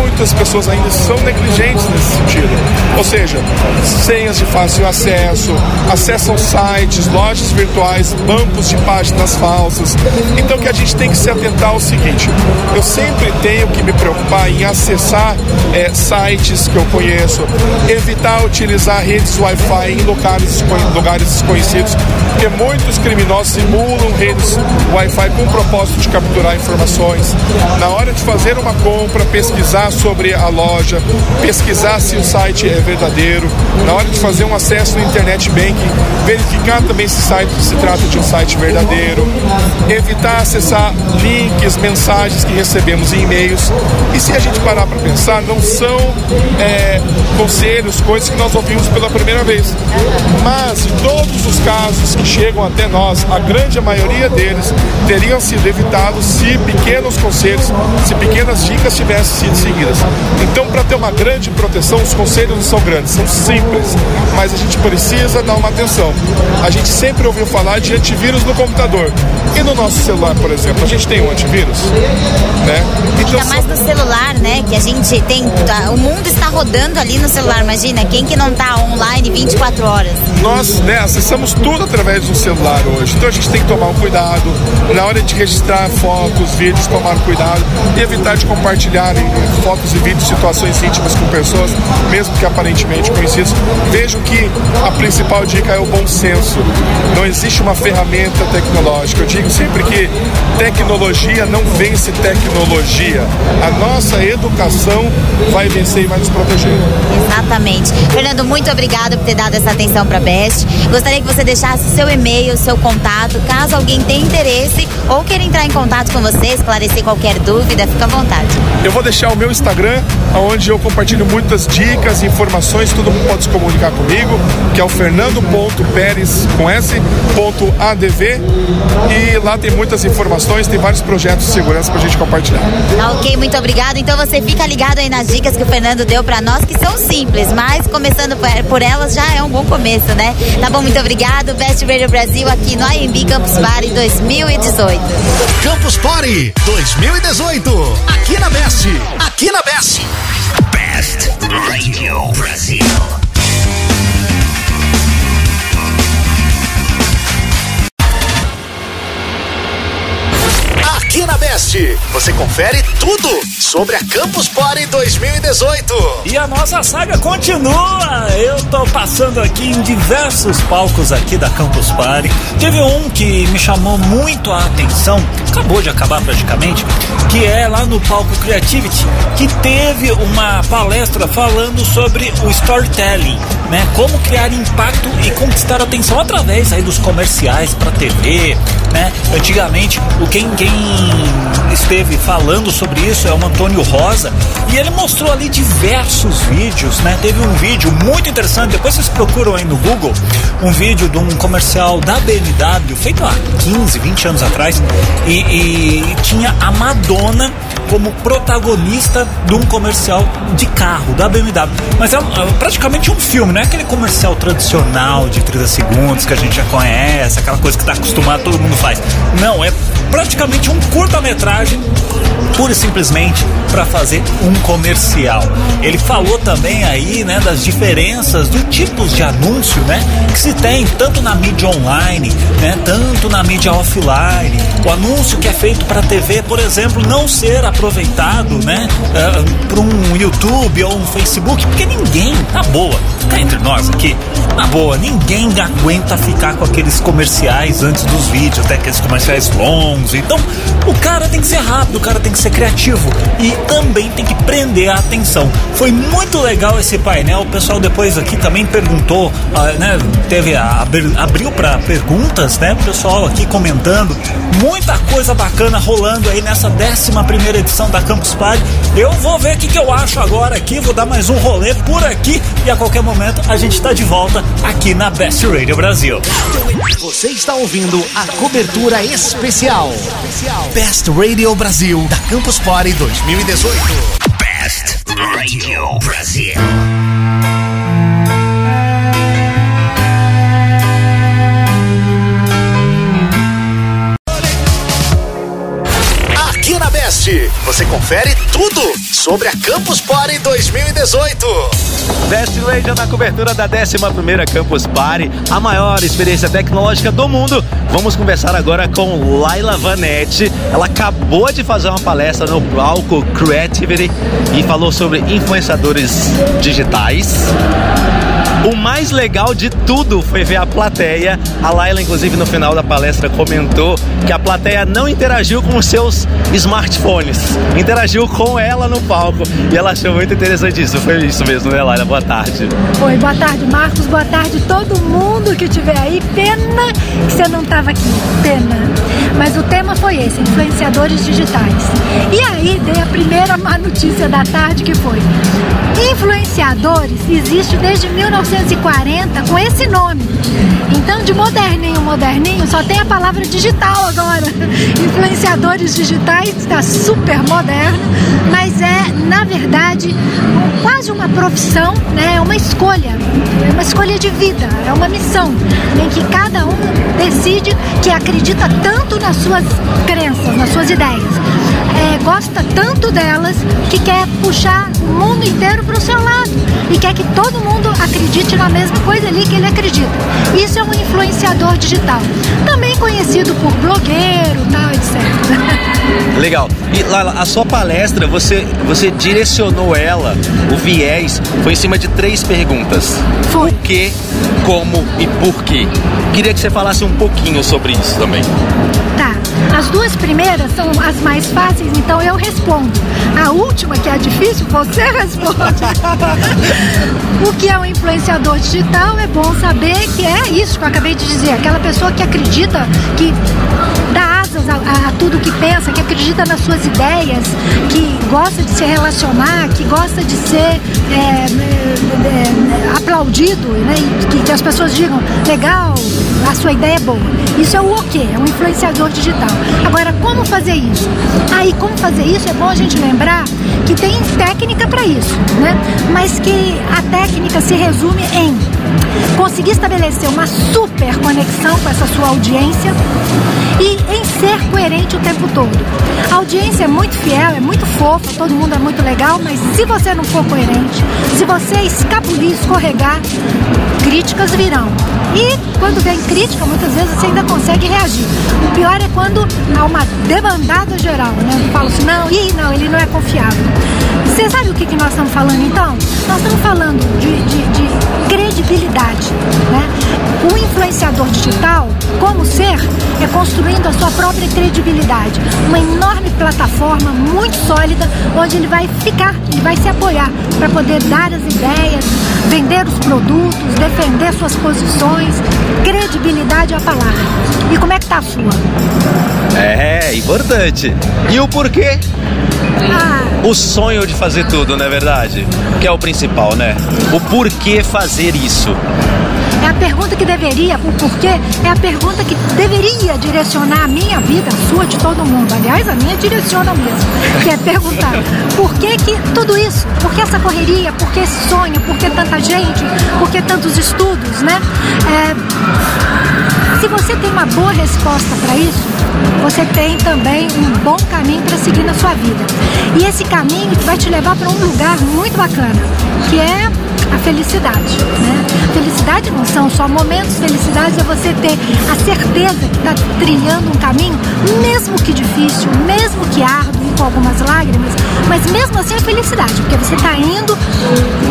S6: muitas pessoas ainda são negligentes nesse sentido. Ou seja, senhas de fácil acesso, acessam sites, lojas virtuais, bancos de páginas falsas. Então, que a gente tem que se atentar ao seguinte: eu sempre tenho que me preocupar em acessar é, sites que eu conheço, evitar utilizar redes Wi-Fi em lugares, lugares desconhecidos, porque muitos criminosos simulam redes Wi-Fi com o propósito de capturar informações. Na hora de fazer uma compra, pesquisar sobre a loja, pesquisar se o site é verdadeiro. Na hora de fazer um acesso no internet banking, verificar também se o site se trata de um site verdadeiro. Evitar acessar links, mensagens que recebemos em e-mails. E se a gente parar para pensar, não são é, conselhos, coisas que nós ouvimos pela primeira vez. Mas todos os casos que chegam até nós, a grande maioria deles teriam sido evitados se pequenos conselhos, se pequenas dicas tivessem sido seguidas. Então, para ter uma grande proteção, os conselhos não são grandes, são simples, mas a gente precisa dar uma atenção. A gente sempre ouviu falar de antivírus no computador. E no nosso celular, por exemplo, a gente tem um antivírus? Né?
S2: Então, celular, né? Que a gente tem. Tá, o mundo está rodando ali no celular. Imagina, quem que não está online 24 horas?
S6: Nós né, acessamos tudo através do celular hoje. Então a gente tem que tomar um cuidado. Na hora de registrar fotos, vídeos, tomar cuidado e evitar de compartilhar fotos e vídeos, situações íntimas com pessoas, mesmo que aparentemente conhecidas. Vejo que a principal dica é o bom senso. Não existe uma ferramenta tecnológica. Eu digo sempre que tecnologia não vence tecnologia. A nossa educação vai vencer e vai nos proteger.
S2: Exatamente. Fernando, muito obrigado por ter dado essa atenção para a Best. Gostaria que você deixasse seu e-mail, seu contato, caso alguém tenha interesse ou queira entrar em contato com você, esclarecer qualquer dúvida, fica à vontade.
S6: Eu vou deixar o meu Instagram, onde eu compartilho muitas dicas, informações, todo mundo pode se comunicar comigo, que é o fernando.peres com S, ponto ADV, e lá tem muitas informações, tem vários projetos de segurança para a gente compartilhar.
S2: Ok, muito obrigado. Então você fica ligado aí nas dicas que o Fernando deu para nós, que são simples, mas começando por elas já é um bom começo, né? Tá bom, muito obrigado. Best Radio Brasil aqui no IMB Campus Party 2018.
S1: Campus Party 2018. Aqui na Best. Aqui na Best. Best Radio Brasil. Aqui na Best, você confere tudo sobre a Campus Party 2018.
S3: E a nossa saga continua. Eu tô passando aqui em diversos palcos aqui da Campus Party. Teve um que me chamou muito a atenção, acabou de acabar praticamente, que é lá no palco Creativity, que teve uma palestra falando sobre o storytelling, né? Como criar impacto e conquistar atenção através aí dos comerciais para TV, né? Antigamente, o quem quem esteve falando sobre isso é o Antônio Rosa e ele mostrou ali diversos vídeos, né? Teve um vídeo muito interessante, depois vocês procuram aí no Google, um vídeo de um comercial da BMW feito há 15, 20 anos atrás e, e tinha a Madonna como protagonista de um comercial de carro da BMW. Mas é, é praticamente um filme, não é aquele comercial tradicional de 30 segundos que a gente já conhece, aquela coisa que está acostumado, todo mundo faz. Não, é praticamente um curta-metragem, pura e simplesmente para fazer um comercial. Ele falou também aí, né, das diferenças do tipos de anúncio, né, que se tem tanto na mídia online, né, tanto na mídia offline. O anúncio que é feito para TV, por exemplo, não ser aproveitado, né, uh, eh, para um YouTube ou um Facebook, porque ninguém, na boa, cá entre nós aqui, na boa, ninguém aguenta ficar com aqueles comerciais antes dos vídeos, até aqueles comerciais longos. Então, o cara tem que ser rápido, o cara tem que ser criativo e também tem que prender a atenção. Foi muito legal esse painel. O pessoal depois aqui também perguntou, uh, né? Teve a, abriu para perguntas, né? O pessoal aqui comentando. Muita coisa bacana rolando aí nessa 11 primeira edição da Campus Party. Eu vou ver o que, que eu acho agora aqui, vou dar mais um rolê por aqui e a qualquer momento a gente está de volta aqui na Best Radio Brasil.
S1: Você está ouvindo a cobertura especial Best Radio Brasil da Campus Party 2018. Best Radio Brasil. Aqui na Best, você confere tudo sobre a Campus Party 2018.
S5: Best Radio na cobertura da 11ª Campus Party, a maior experiência tecnológica do mundo. Vamos conversar agora com Laila Vanetti. Ela acabou de fazer uma palestra no palco Creativity e falou sobre influenciadores digitais. O mais legal de tudo foi ver a plateia. A Laila, inclusive, no final da palestra comentou que a plateia não interagiu com os seus smartphones, interagiu com ela no palco. E ela achou muito interessante isso. Foi isso mesmo, né, Laila? Boa tarde.
S7: Oi, boa tarde, Marcos. Boa tarde, todo mundo que estiver aí. Pena que você não estava aqui. Pena. Mas o tema foi esse: influenciadores digitais. E aí dei a primeira má notícia da tarde que foi: influenciadores existe desde 1940 com esse nome. Então, de moderninho, moderninho, só tem a palavra digital agora. Influenciadores digitais está super moderno, mas é, na verdade, quase uma profissão, né? É uma escolha, é uma escolha de vida, é uma missão em que cada um decide que acredita tanto nas suas crenças, nas suas ideias, é, gosta tanto delas que quer puxar o mundo inteiro para o seu lado e quer que todo mundo acredite na mesma coisa ali que ele acredita. Isso é um influenciador digital, também conhecido por blogueiro, tal, etc.
S5: Legal. E Lala, a sua palestra, você, você direcionou ela, o viés, foi em cima de três perguntas.
S7: Foi.
S5: O que, como e por quê. Queria que você falasse um pouquinho sobre isso também.
S7: Tá. As duas primeiras são as mais fáceis, então eu respondo. A última, que é difícil, você responde. o que é um influenciador digital? É bom saber que é isso que eu acabei de dizer. Aquela pessoa que acredita que asas a, a, a tudo que pensa, que acredita nas suas ideias, que gosta de se relacionar, que gosta de ser é, é, aplaudido, né? Que, que as pessoas digam, legal, a sua ideia é boa. Isso é o o quê? É um influenciador digital. Agora, como fazer isso? Aí, como fazer isso? É bom a gente lembrar que tem técnica para isso, né? Mas que a técnica se resume em conseguir estabelecer uma super conexão com essa sua audiência e em ser coerente o tempo todo. A audiência é muito fiel, é muito fofa, todo mundo é muito legal, mas se você não for coerente, se você escapulir, escorregar, críticas virão. E quando vem crítica, muitas vezes você ainda consegue reagir. O pior é quando há uma debandada geral, né? Falo assim, não, ih, não, ele não é confiável. Você sabe o que, que nós estamos falando então? Nós estamos falando de, de, de credibilidade. Né? O influenciador digital, como ser, é construindo a sua própria credibilidade. Uma enorme plataforma muito sólida, onde ele vai ficar, ele vai se apoiar para poder dar as ideias, vender os produtos, defender suas posições. Credibilidade é a palavra. E como é que tá a sua?
S5: É, importante. E o porquê?
S7: Ah,
S5: O sonho de fazer tudo, não é verdade? Que é o principal, né? O porquê fazer isso.
S7: É a pergunta que deveria, o porquê, é a pergunta que deveria direcionar a minha vida, a sua, de todo mundo. Aliás, a minha direciona mesmo. Que é perguntar por que, que tudo isso? Por que essa correria? Por que esse sonho? Por que tanta gente? Por que tantos estudos, né? É, se você tem uma boa resposta para isso, você tem também um bom caminho para seguir na sua vida. E esse caminho vai te levar para um lugar muito bacana, que é a felicidade. Né? Felicidade não são só momentos, felicidade é você ter a certeza que está trilhando um caminho, mesmo que difícil, mesmo que árduo com algumas lágrimas, mas mesmo assim é felicidade, porque você está indo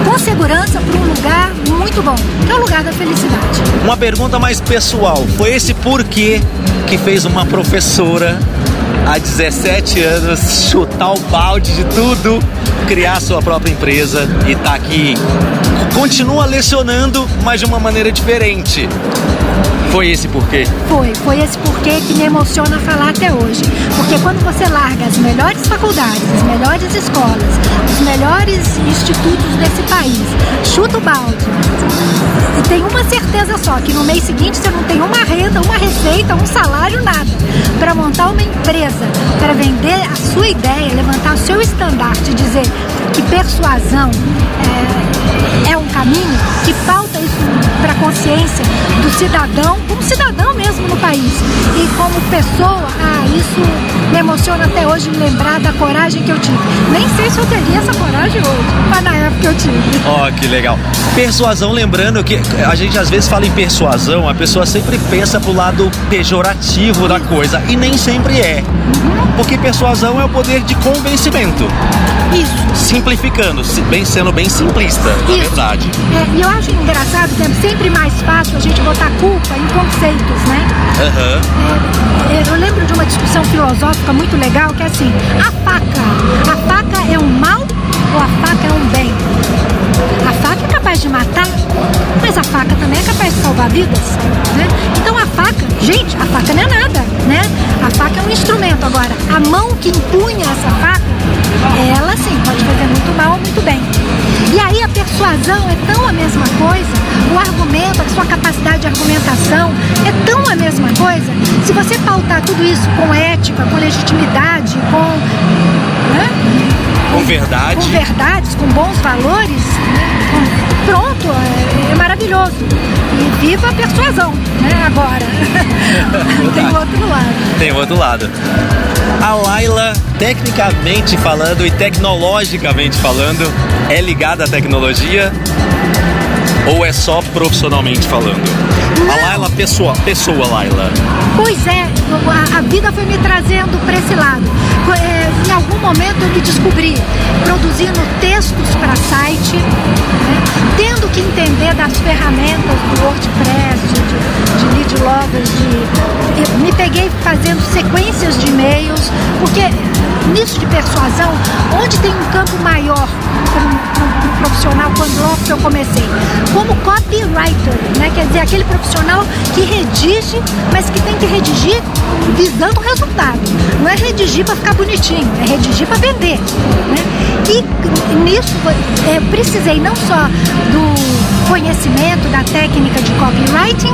S7: com segurança para um lugar muito bom, que é o lugar da felicidade.
S5: Uma pergunta mais pessoal. Foi esse porquê que fez uma professora há 17 anos chutar o balde de tudo, criar sua própria empresa e tá aqui. Continua lecionando, mas de uma maneira diferente. Foi esse porquê?
S7: Foi, foi esse porquê que me emociona falar até hoje. Porque quando você larga as melhores faculdades, as melhores escolas, os melhores institutos desse país, chuta o balde e tem uma certeza só, que no mês seguinte você não tem uma renda, uma receita, um salário, nada. Para montar uma empresa, para vender a sua ideia, levantar o seu estandarte dizer que persuasão é, é um caminho, que falta isso para a consciência do cidadão, como cidadão mesmo no país. E como pessoa, ah, isso me emociona até hoje lembrar da coragem que eu tive. Nem sei se eu teria essa coragem hoje, mas na época eu tive.
S5: Ó, que legal. Persuasão, lembrando que a gente às vezes fala em persuasão, a pessoa sempre pensa pro lado pejorativo da coisa e nem sempre é. Porque persuasão é o poder de convencimento.
S7: Isso.
S5: Simplificando, bem sendo bem simplista, na
S7: Isso.
S5: verdade.
S7: É, e eu acho engraçado que é sempre mais fácil a gente botar culpa em conceitos, né?
S5: Aham.
S7: É, eu lembro de uma discussão filosófica muito legal que é assim: a faca, a faca é um mal ou a faca é um bem? A faca é capaz de matar, mas a faca também é capaz de salvar vidas, né? Então a faca, gente, a faca não é nada, né? A faca é um instrumento. Agora, a mão que empunha essa faca, ela sim pode fazer muito mal ou muito bem. E aí a persuasão é tão a mesma coisa, o argumento, a sua capacidade de argumentação é tão a mesma coisa. Se você pautar tudo isso com ética, com legitimidade, com. né?
S5: Com verdade.
S7: Com verdades, com bons valores, pronto, é, é maravilhoso. E viva a persuasão, né? Agora. Tem o outro lado.
S5: Tem o outro lado. A Laila, tecnicamente falando e tecnologicamente falando, é ligada à tecnologia ou é só profissionalmente falando? A Laila, pessoa, pessoa Laila.
S7: Pois é, a, a vida foi me trazendo para esse lado. É, em algum momento eu me descobri produzindo textos para site, né, tendo que entender das ferramentas do WordPress, de, de, lead loggers, de, me peguei fazendo sequências de e-mails, porque nisso de persuasão, onde tem um campo maior para um, profissional quando logo que eu comecei, como copywriter, né? quer dizer, aquele profissional que redige, mas que tem que redigir visando o resultado. Não é redigir para ficar bonitinho, é redigir para vender. Né? E nisso eu precisei não só do conhecimento da técnica de copywriting,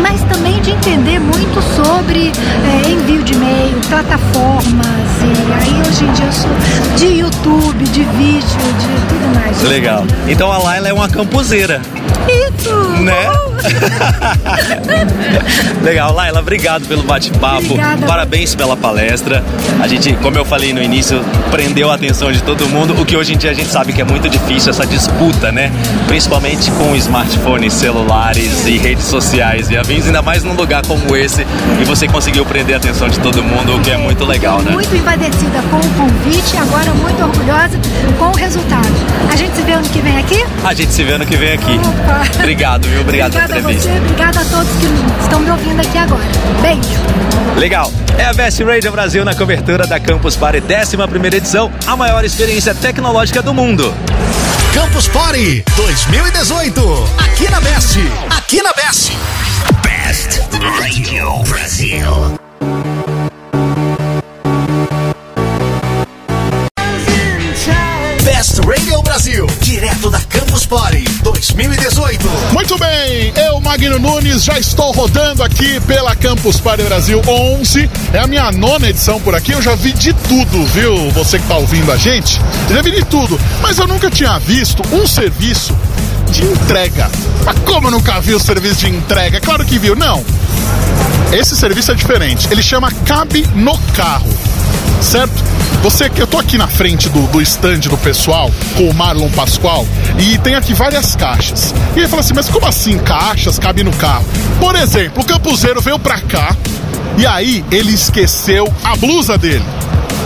S7: mas também de entender muito sobre eh, envio de e-mail, plataformas, e aí hoje em dia eu sou de YouTube, de vídeo, de tudo mais.
S5: Legal. Então a Laila é uma campuseira,
S7: Isso!
S5: né? Legal, Laila, obrigado pelo bate-papo. Parabéns pela palestra. A gente, como eu falei no início, prendeu a atenção de todo mundo, o que hoje em dia a gente sabe que é muito difícil essa disputa, né? Principalmente com smartphones, celulares e redes sociais e afins, ainda mais num lugar como esse, e você conseguiu prender a atenção de todo mundo, o que é muito legal, né?
S7: Muito embadecida com o convite, agora muito orgulhosa com o resultado. A gente se vê ano que vem aqui?
S5: A gente se vê ano que vem aqui.
S7: Opa.
S5: Obrigado, viu? Obrigado pela
S7: Obrigada a
S5: entrevista.
S7: você, obrigada a todos que estão me ouvindo aqui agora. Beijo.
S5: Legal. É a Best Radio Brasil na cobertura da Campus Party 11 edição, a maior experiência tecnológica do mundo.
S1: Campus Party 2018. Aqui na Best. Aqui na Best.
S8: Best Radio Brasil. 2018.
S9: Muito bem, eu, Magno Nunes, já estou rodando aqui pela Campus Party Brasil 11. É a minha nona edição por aqui, eu já vi de tudo, viu? Você que está ouvindo a gente, eu já vi de tudo. Mas eu nunca tinha visto um serviço de entrega. Mas como eu nunca vi o serviço de entrega? Claro que viu, não. Esse serviço é diferente. Ele chama Cabe no Carro. Certo? Você, eu tô aqui na frente do, do stand do pessoal com o Marlon Pascoal e tem aqui várias caixas. E ele fala assim: Mas como assim caixas cabe no carro? Por exemplo, o campuseiro veio pra cá e aí ele esqueceu a blusa dele.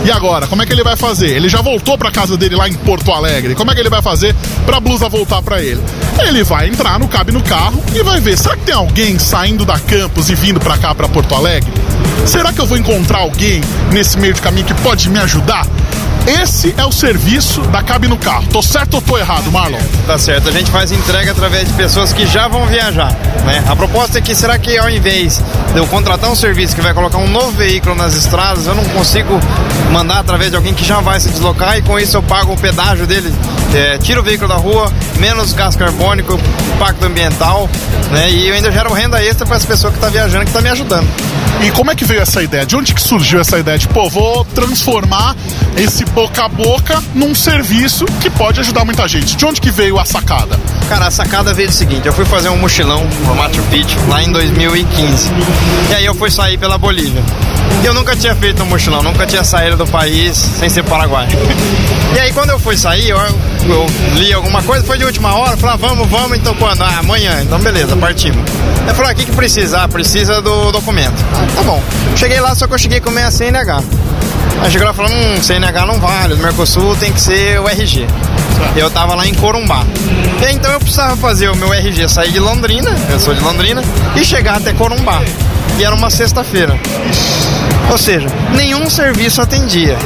S9: E agora, como é que ele vai fazer? Ele já voltou para casa dele lá em Porto Alegre. Como é que ele vai fazer para a blusa voltar para ele? Ele vai entrar no cabe no carro e vai ver, será que tem alguém saindo da campus e vindo para cá para Porto Alegre? Será que eu vou encontrar alguém nesse meio de caminho que pode me ajudar? Esse é o serviço da Cabe no Carro. Tô certo ou tô errado, Marlon?
S8: Tá certo. A gente faz entrega através de pessoas que já vão viajar. Né? A proposta é que será que ao invés de eu contratar um serviço que vai colocar um novo veículo nas estradas, eu não consigo mandar através de alguém que já vai se deslocar e com isso eu pago o pedágio dele, é, tiro o veículo da rua, menos gás carbônico, impacto ambiental, né? E eu ainda gero renda extra para essa pessoa que está viajando, que está me ajudando.
S9: E como é que veio essa ideia? De onde que surgiu essa ideia de, pô, vou transformar esse boca a boca num serviço que pode ajudar muita gente? De onde que veio a sacada?
S8: Cara, a sacada veio do seguinte, eu fui fazer um mochilão no Machu Picchu lá em 2015. E aí eu fui sair pela Bolívia. Eu nunca tinha feito um mochilão, nunca tinha saído do país sem ser Paraguai. E aí quando eu fui sair, eu, eu li alguma coisa, foi de última hora, falei, ah, vamos, vamos, então quando? Ah, amanhã, então beleza, partimos. Eu falei, ah, o que que precisa? Ah, precisa do documento. Ah, tá bom. Cheguei lá, só que eu cheguei com minha CNH. Aí chegou lá falando, hum, CNH não vale, no Mercosul tem que ser o RG. Eu tava lá em Corumbá. E então eu precisava fazer o meu RG sair de Londrina, eu sou de Londrina, e chegar até Corumbá. E era uma sexta-feira. Ou seja, nenhum serviço atendia.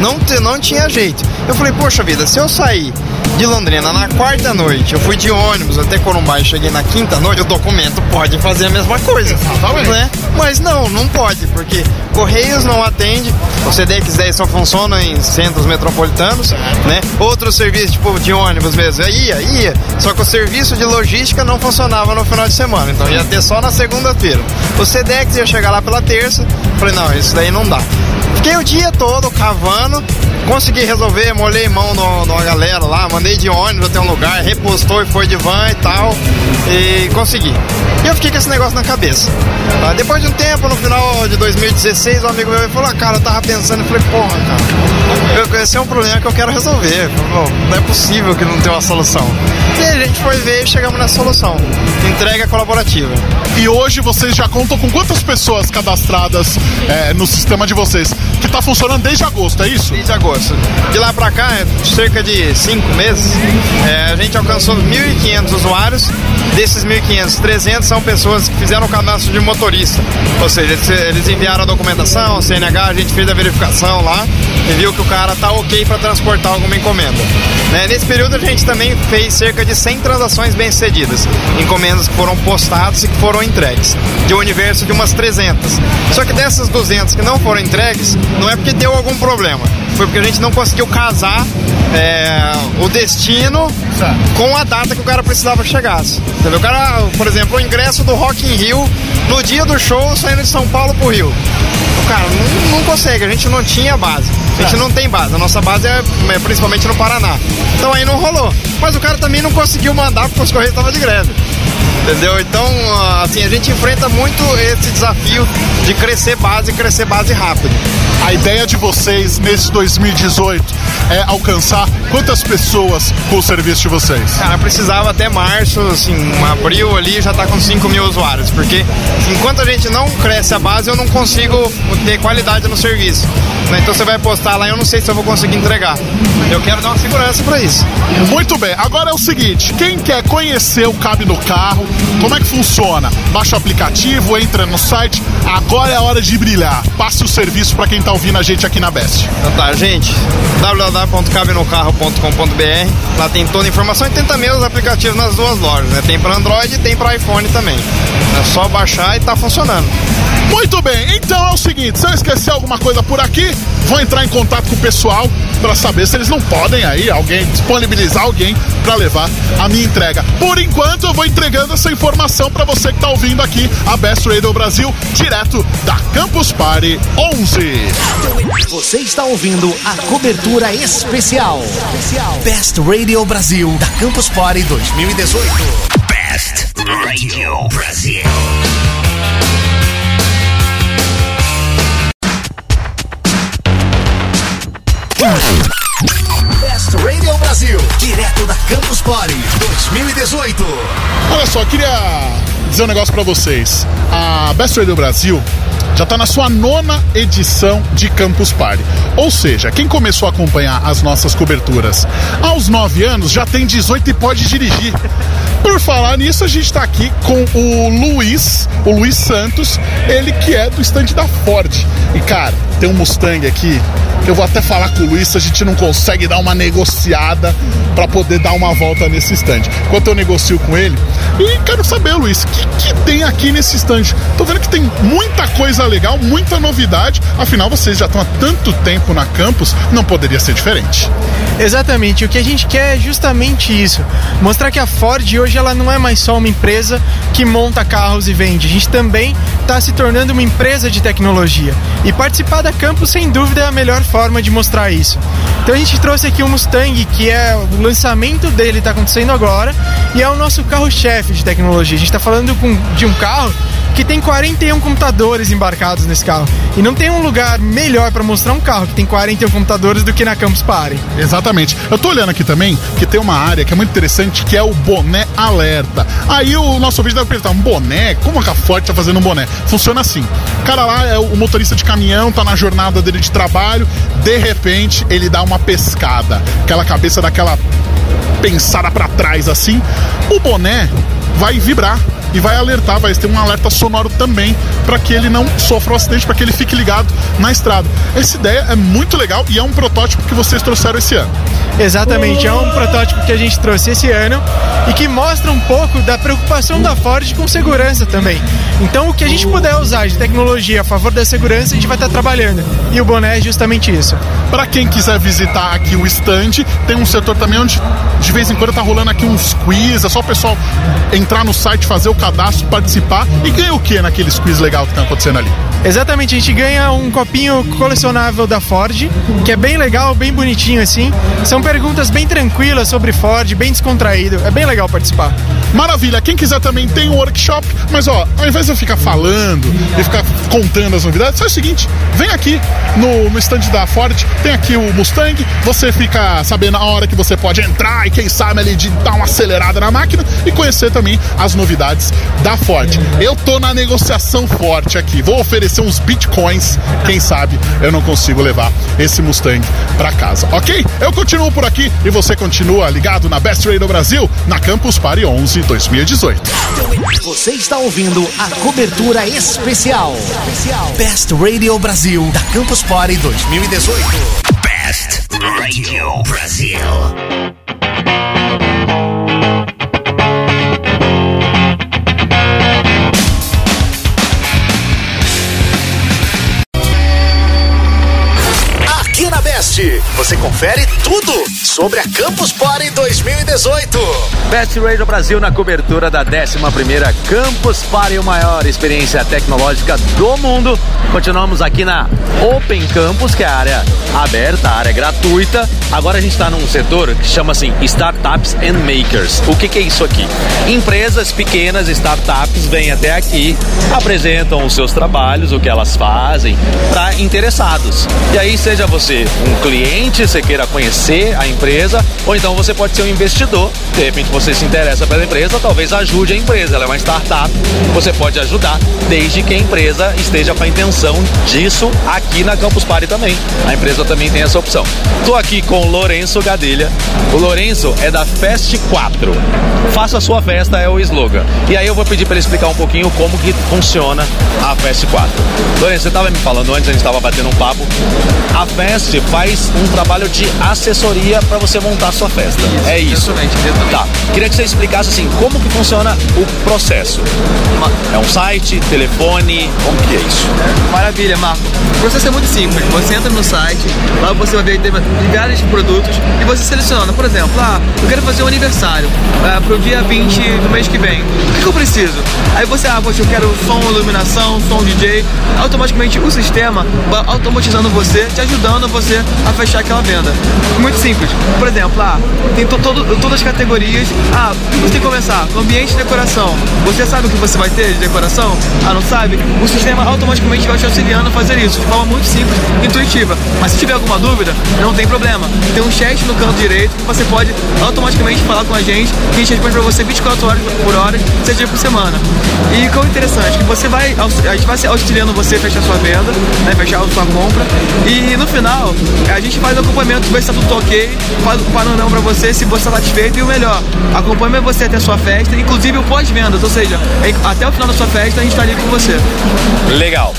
S8: Não, não tinha jeito. Eu falei, poxa vida, se eu sair de Londrina na quarta noite, eu fui de ônibus até Corumbá e cheguei na quinta noite, o documento pode fazer a mesma coisa. Né? Mas não, não pode, porque Correios não atende, o CDX 10 só funciona em centros metropolitanos, né? Outros serviços, tipo de ônibus mesmo, ia, ia, só que o serviço de logística não funcionava no final de semana, então ia ter só na segunda-feira. O CDX ia chegar lá pela terça, falei, não, isso daí não dá. Fiquei o dia todo cavando, consegui resolver, molhei mão numa galera lá, mandei de ônibus até um lugar, repostou e foi de van e tal, e consegui. E eu fiquei com esse negócio na cabeça. Tá? Depois de um tempo, no final de 2016, um amigo meu falou, ah, cara, eu tava pensando, eu falei, porra, cara, eu, esse é um problema que eu quero resolver. Não é possível que não tenha uma solução. E aí a gente foi ver e chegamos nessa solução. Entrega colaborativa.
S9: E hoje vocês já contam com quantas pessoas cadastradas é, no sistema de vocês? Que tá funcionando desde agosto, é isso?
S8: Desde agosto. De lá pra cá, é cerca de cinco meses, é, a gente alcançou 1.500 usuários. Desses 1.500, 300 são pessoas que fizeram o cadastro de motorista. Ou seja, eles, enviaram a documentação, CNH, a gente fez a verificação lá e viu que o cara tá ok para transportar alguma encomenda. Né, Nesse período a gente também fez cerca de 100 transações bem-sucedidas. Encomendas que foram postadas e que foram entregues. De um universo de umas 300. Só que dessas 200 que não foram entregues, não é porque deu algum problema. Foi porque a gente não conseguiu casar é, o destino com a data que o cara precisava chegasse. Entendeu? O cara, por exemplo, o ingresso do Rock in Rio no dia do show saindo de São Paulo pro Rio. O cara não, não consegue, a gente não tinha base. A gente não tem base. A nossa base é, é principalmente no Paraná. Então aí não rolou. Mas o cara também não conseguiu mandar porque os Correios estavam de greve. Entendeu? Então, assim, a gente enfrenta muito esse desafio de crescer base e crescer base rápido.
S9: A ideia de vocês nesse 2018 é alcançar quantas pessoas com o serviço de vocês?
S8: Cara, precisava até março, assim, um abril ali já tá com 5 mil usuários, porque enquanto a gente não cresce a base, eu não consigo ter qualidade no serviço. né? Então você vai postar lá, eu não sei se eu vou conseguir entregar. Eu quero dar uma segurança para isso.
S9: Muito bem, agora é o seguinte: quem quer conhecer o Cabe no Carro, como é que funciona? Baixa o aplicativo, entra no site, agora é a hora de brilhar. Passe o serviço para quem tá ouvindo a gente aqui na Best.
S8: Então tá, gente, www.cabenocarro.com.br, lá tem toda a informação e tem também os aplicativos nas duas lojas, né? Tem para Android e tem para iPhone também. É só baixar e tá funcionando.
S9: Muito bem, então é o seguinte: se eu esquecer alguma coisa por aqui, vou entrar em contato com o pessoal para saber se eles não podem aí alguém disponibilizar alguém para levar a minha entrega. Por enquanto eu vou entregando essa informação para você que tá ouvindo aqui a Best Radio Brasil, direto da Campus Party 11.
S1: Você está ouvindo a cobertura especial Best Radio Brasil da Campus Party 2018. Best Radio Brasil. Best Radio Brasil, direto da Campus Party 2018.
S9: Olha só, queria dizer um negócio para vocês. A Best Radio Brasil já está na sua nona edição de Campus Party. Ou seja, quem começou a acompanhar as nossas coberturas aos 9 anos já tem 18 e pode dirigir. Por falar nisso, a gente está aqui com o Luiz, o Luiz Santos, ele que é do estande da Ford. E cara, tem um Mustang aqui eu vou até falar com o Luiz se a gente não consegue dar uma negociada para poder dar uma volta nesse estande. Enquanto eu negocio com ele, e quero saber, Luiz, o que, que tem aqui nesse estande? Tô vendo que tem muita coisa legal, muita novidade. Afinal, vocês já estão há tanto tempo na campus, não poderia ser diferente.
S10: Exatamente, o que a gente quer é justamente isso. Mostrar que a Ford hoje ela não é mais só uma empresa que monta carros e vende. A gente também está se tornando uma empresa de tecnologia. E participar da campus, sem dúvida, é a melhor forma de mostrar isso. Então a gente trouxe aqui o Mustang, que é o lançamento dele está acontecendo agora, e é o nosso carro-chefe de tecnologia. A gente está falando com, de um carro que tem 41 computadores embarcados nesse carro. E não tem um lugar melhor para mostrar um carro que tem 41 computadores do que na Campus Party.
S9: Exatamente. Eu tô olhando aqui também que tem uma área que é muito interessante que é o boné alerta. Aí o nosso vídeo deve perguntar: um boné? Como a Ford tá fazendo um boné? Funciona assim. O cara lá é o motorista de caminhão, tá na jornada dele de trabalho, de repente ele dá uma pescada. Aquela cabeça daquela pensada para trás assim. O boné vai vibrar e vai alertar, vai ter um alerta sonoro também para que ele não sofra um acidente, para que ele fique ligado na estrada. Essa ideia é muito legal e é um protótipo que vocês trouxeram esse ano.
S10: Exatamente, é um protótipo que a gente trouxe esse ano e que mostra um pouco da preocupação da Ford com segurança também. Então, o que a gente puder usar de tecnologia a favor da segurança, a gente vai estar trabalhando. E o boné é justamente isso.
S9: Para quem quiser visitar aqui o stand, tem um setor também onde de vez em quando tá rolando aqui uns quiz, é só o pessoal entrar no site, fazer o cadastro, participar e ganha o que naqueles quiz legal que estão acontecendo ali?
S10: Exatamente, a gente ganha um copinho colecionável da Ford, que é bem legal, bem bonitinho assim. São perguntas bem tranquilas sobre Ford, bem descontraído. É bem legal participar.
S9: Maravilha, quem quiser também tem um workshop, mas ó, ao invés de eu ficar falando e ficar contando as novidades, faz o seguinte: vem aqui no, no stand da Ford, tem aqui o Mustang, você fica sabendo a hora que você pode entrar e quem sabe ali de dar uma acelerada na máquina e conhecer também as novidades da Ford. Eu tô na negociação forte aqui, vou oferecer uns bitcoins, quem sabe eu não consigo levar esse Mustang para casa, ok? Eu continuo por aqui e você continua ligado na Best Radio Brasil, na Campus Party 11 2018.
S1: Você está ouvindo a cobertura especial Best Radio Brasil da Campus Party 2018. Best Radio Brasil. Best, você confere tudo sobre a Campus Party 2018.
S5: Best Radio Brasil na cobertura da 11ª Campus Party, a maior experiência tecnológica do mundo. Continuamos aqui na Open Campus, que é a área aberta, a área gratuita. Agora a gente está num setor que chama assim Startups and Makers. O que, que é isso aqui? Empresas pequenas, startups, vêm até aqui, apresentam os seus trabalhos, o que elas fazem, para interessados. E aí, seja você um cliente, você queira conhecer a empresa, ou então você pode ser um investidor. De repente você se interessa pela empresa, talvez ajude a empresa. Ela é uma startup, você pode ajudar, desde que a empresa esteja com a intenção disso aqui na Campus Party também. A empresa também tem essa opção. Estou aqui com o Lourenço Gadelha. O Lourenço é da Fest 4. Faça a sua festa é o slogan. E aí eu vou pedir para ele explicar um pouquinho como que funciona a Fest 4. Lourenço, você estava me falando antes, a gente estava batendo um papo. A Fest faz um trabalho de assessoria para você montar a sua festa. é isso.
S6: Exatamente, exatamente.
S5: Tá. Queria que você explicasse assim, como que funciona o processo. É um site, telefone, como que é isso?
S6: Maravilha, Marco. O processo é muito simples. Você entra no site, lá você vai ver milhares de produtos e você seleciona, por exemplo, ah, eu quero fazer um aniversário ah, pro dia 20 do mês que vem. O que eu preciso? Aí você, ah, poxa, eu quero som, iluminação, som DJ. Automaticamente o sistema vai automatizando você, te ajudando você a fechar aquela venda. Muito simples. Por exemplo, ah, tem to todo, todas as categorias. Ah, o você tem que começar? Com ambiente e decoração. Você sabe o que você vai ter de decoração? Ah, não sabe? O sistema automaticamente vai te auxiliando a fazer isso de forma muito simples, intuitiva. Mas se tiver alguma dúvida, não tem problema. Tem um chat no canto direito que você pode automaticamente falar com a gente, que a gente responde pra você 24 horas por hora, seis dias por semana. E o é interessante, que você vai, a gente vai auxiliando você a fechar sua venda, né, fechar a sua compra, e no final, a gente faz o acompanhamento, ver se tá tudo ok, faz o panorama pra você, se você está satisfeito, e o melhor, acompanha você até a sua festa, inclusive o pós-vendas, ou seja, até o final da sua festa a gente tá ali com você.
S5: Legal.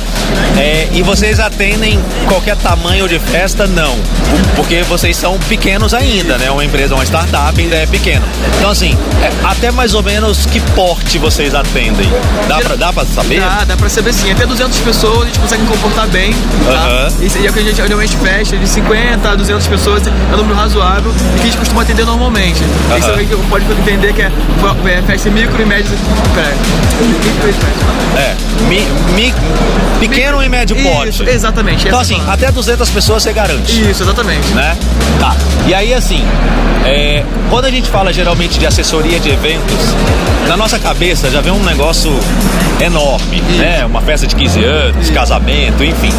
S5: É, e vocês atendem qualquer tamanho de festa? Não. Porque vocês são pequenos ainda, né? Uma empresa, uma startup ainda é pequena. Então, assim, é, até mais ou menos que porte vocês atendem? Dá pra, dá pra saber?
S6: Dá, dá pra saber sim. Até 200 pessoas a gente consegue comportar bem. Tá?
S5: Uhum.
S6: Isso aí é o que a gente geralmente fecha, de 50 a 200 pessoas, é um número razoável e que a gente costuma atender normalmente.
S5: Uhum.
S6: Isso aí que pode entender que é, é festa micro e médio. Pera,
S5: é, mi, mi, pequeno e médio porte.
S6: Isso, exatamente.
S5: Então, assim, até 200 pessoas você garante.
S6: Isso, exatamente.
S5: Né? Tá. E aí, assim, é, quando a gente fala geralmente de assessoria de eventos, na nossa cabeça já vem um negócio enorme, Isso. né? Uma festa de 15 anos, Isso. casamento, enfim.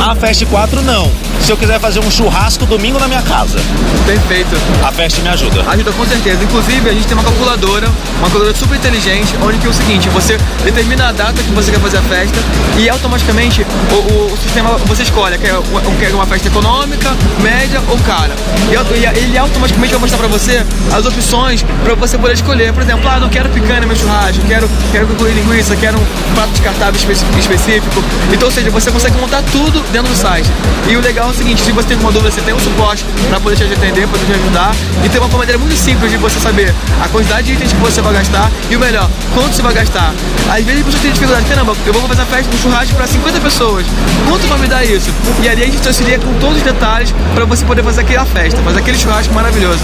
S5: A Fest 4 não. Se eu quiser fazer um churrasco domingo na minha casa.
S6: Perfeito.
S5: A Fest me ajuda.
S6: Ajuda com certeza. Inclusive, a gente tem uma calculadora, uma calculadora super inteligente, onde que é o seguinte, você determina a data que você quer fazer a festa e automaticamente o, o, o sistema você escolhe, quer, quer uma festa econômica, média ou cara. E, ele automaticamente vai mostrar para você as opções para você poder escolher. Por exemplo, ah, não quero picanha no meu churrasco, quero, quero linguiça, quero um prato descartável específico. Então, ou seja, você consegue montar tudo dentro do site. E o legal o seguinte, se você tem alguma dúvida, você tem um suporte para poder te atender, poder te ajudar. E tem uma maneira muito simples de você saber a quantidade de itens que você vai gastar e o melhor, quanto você vai gastar. Às vezes você tem dificuldade, caramba, eu vou fazer a festa, um churrasco para 50 pessoas. Quanto vai me dar isso? E ali a gente te auxilia com todos os detalhes para você poder fazer aquela festa, fazer aquele churrasco maravilhoso.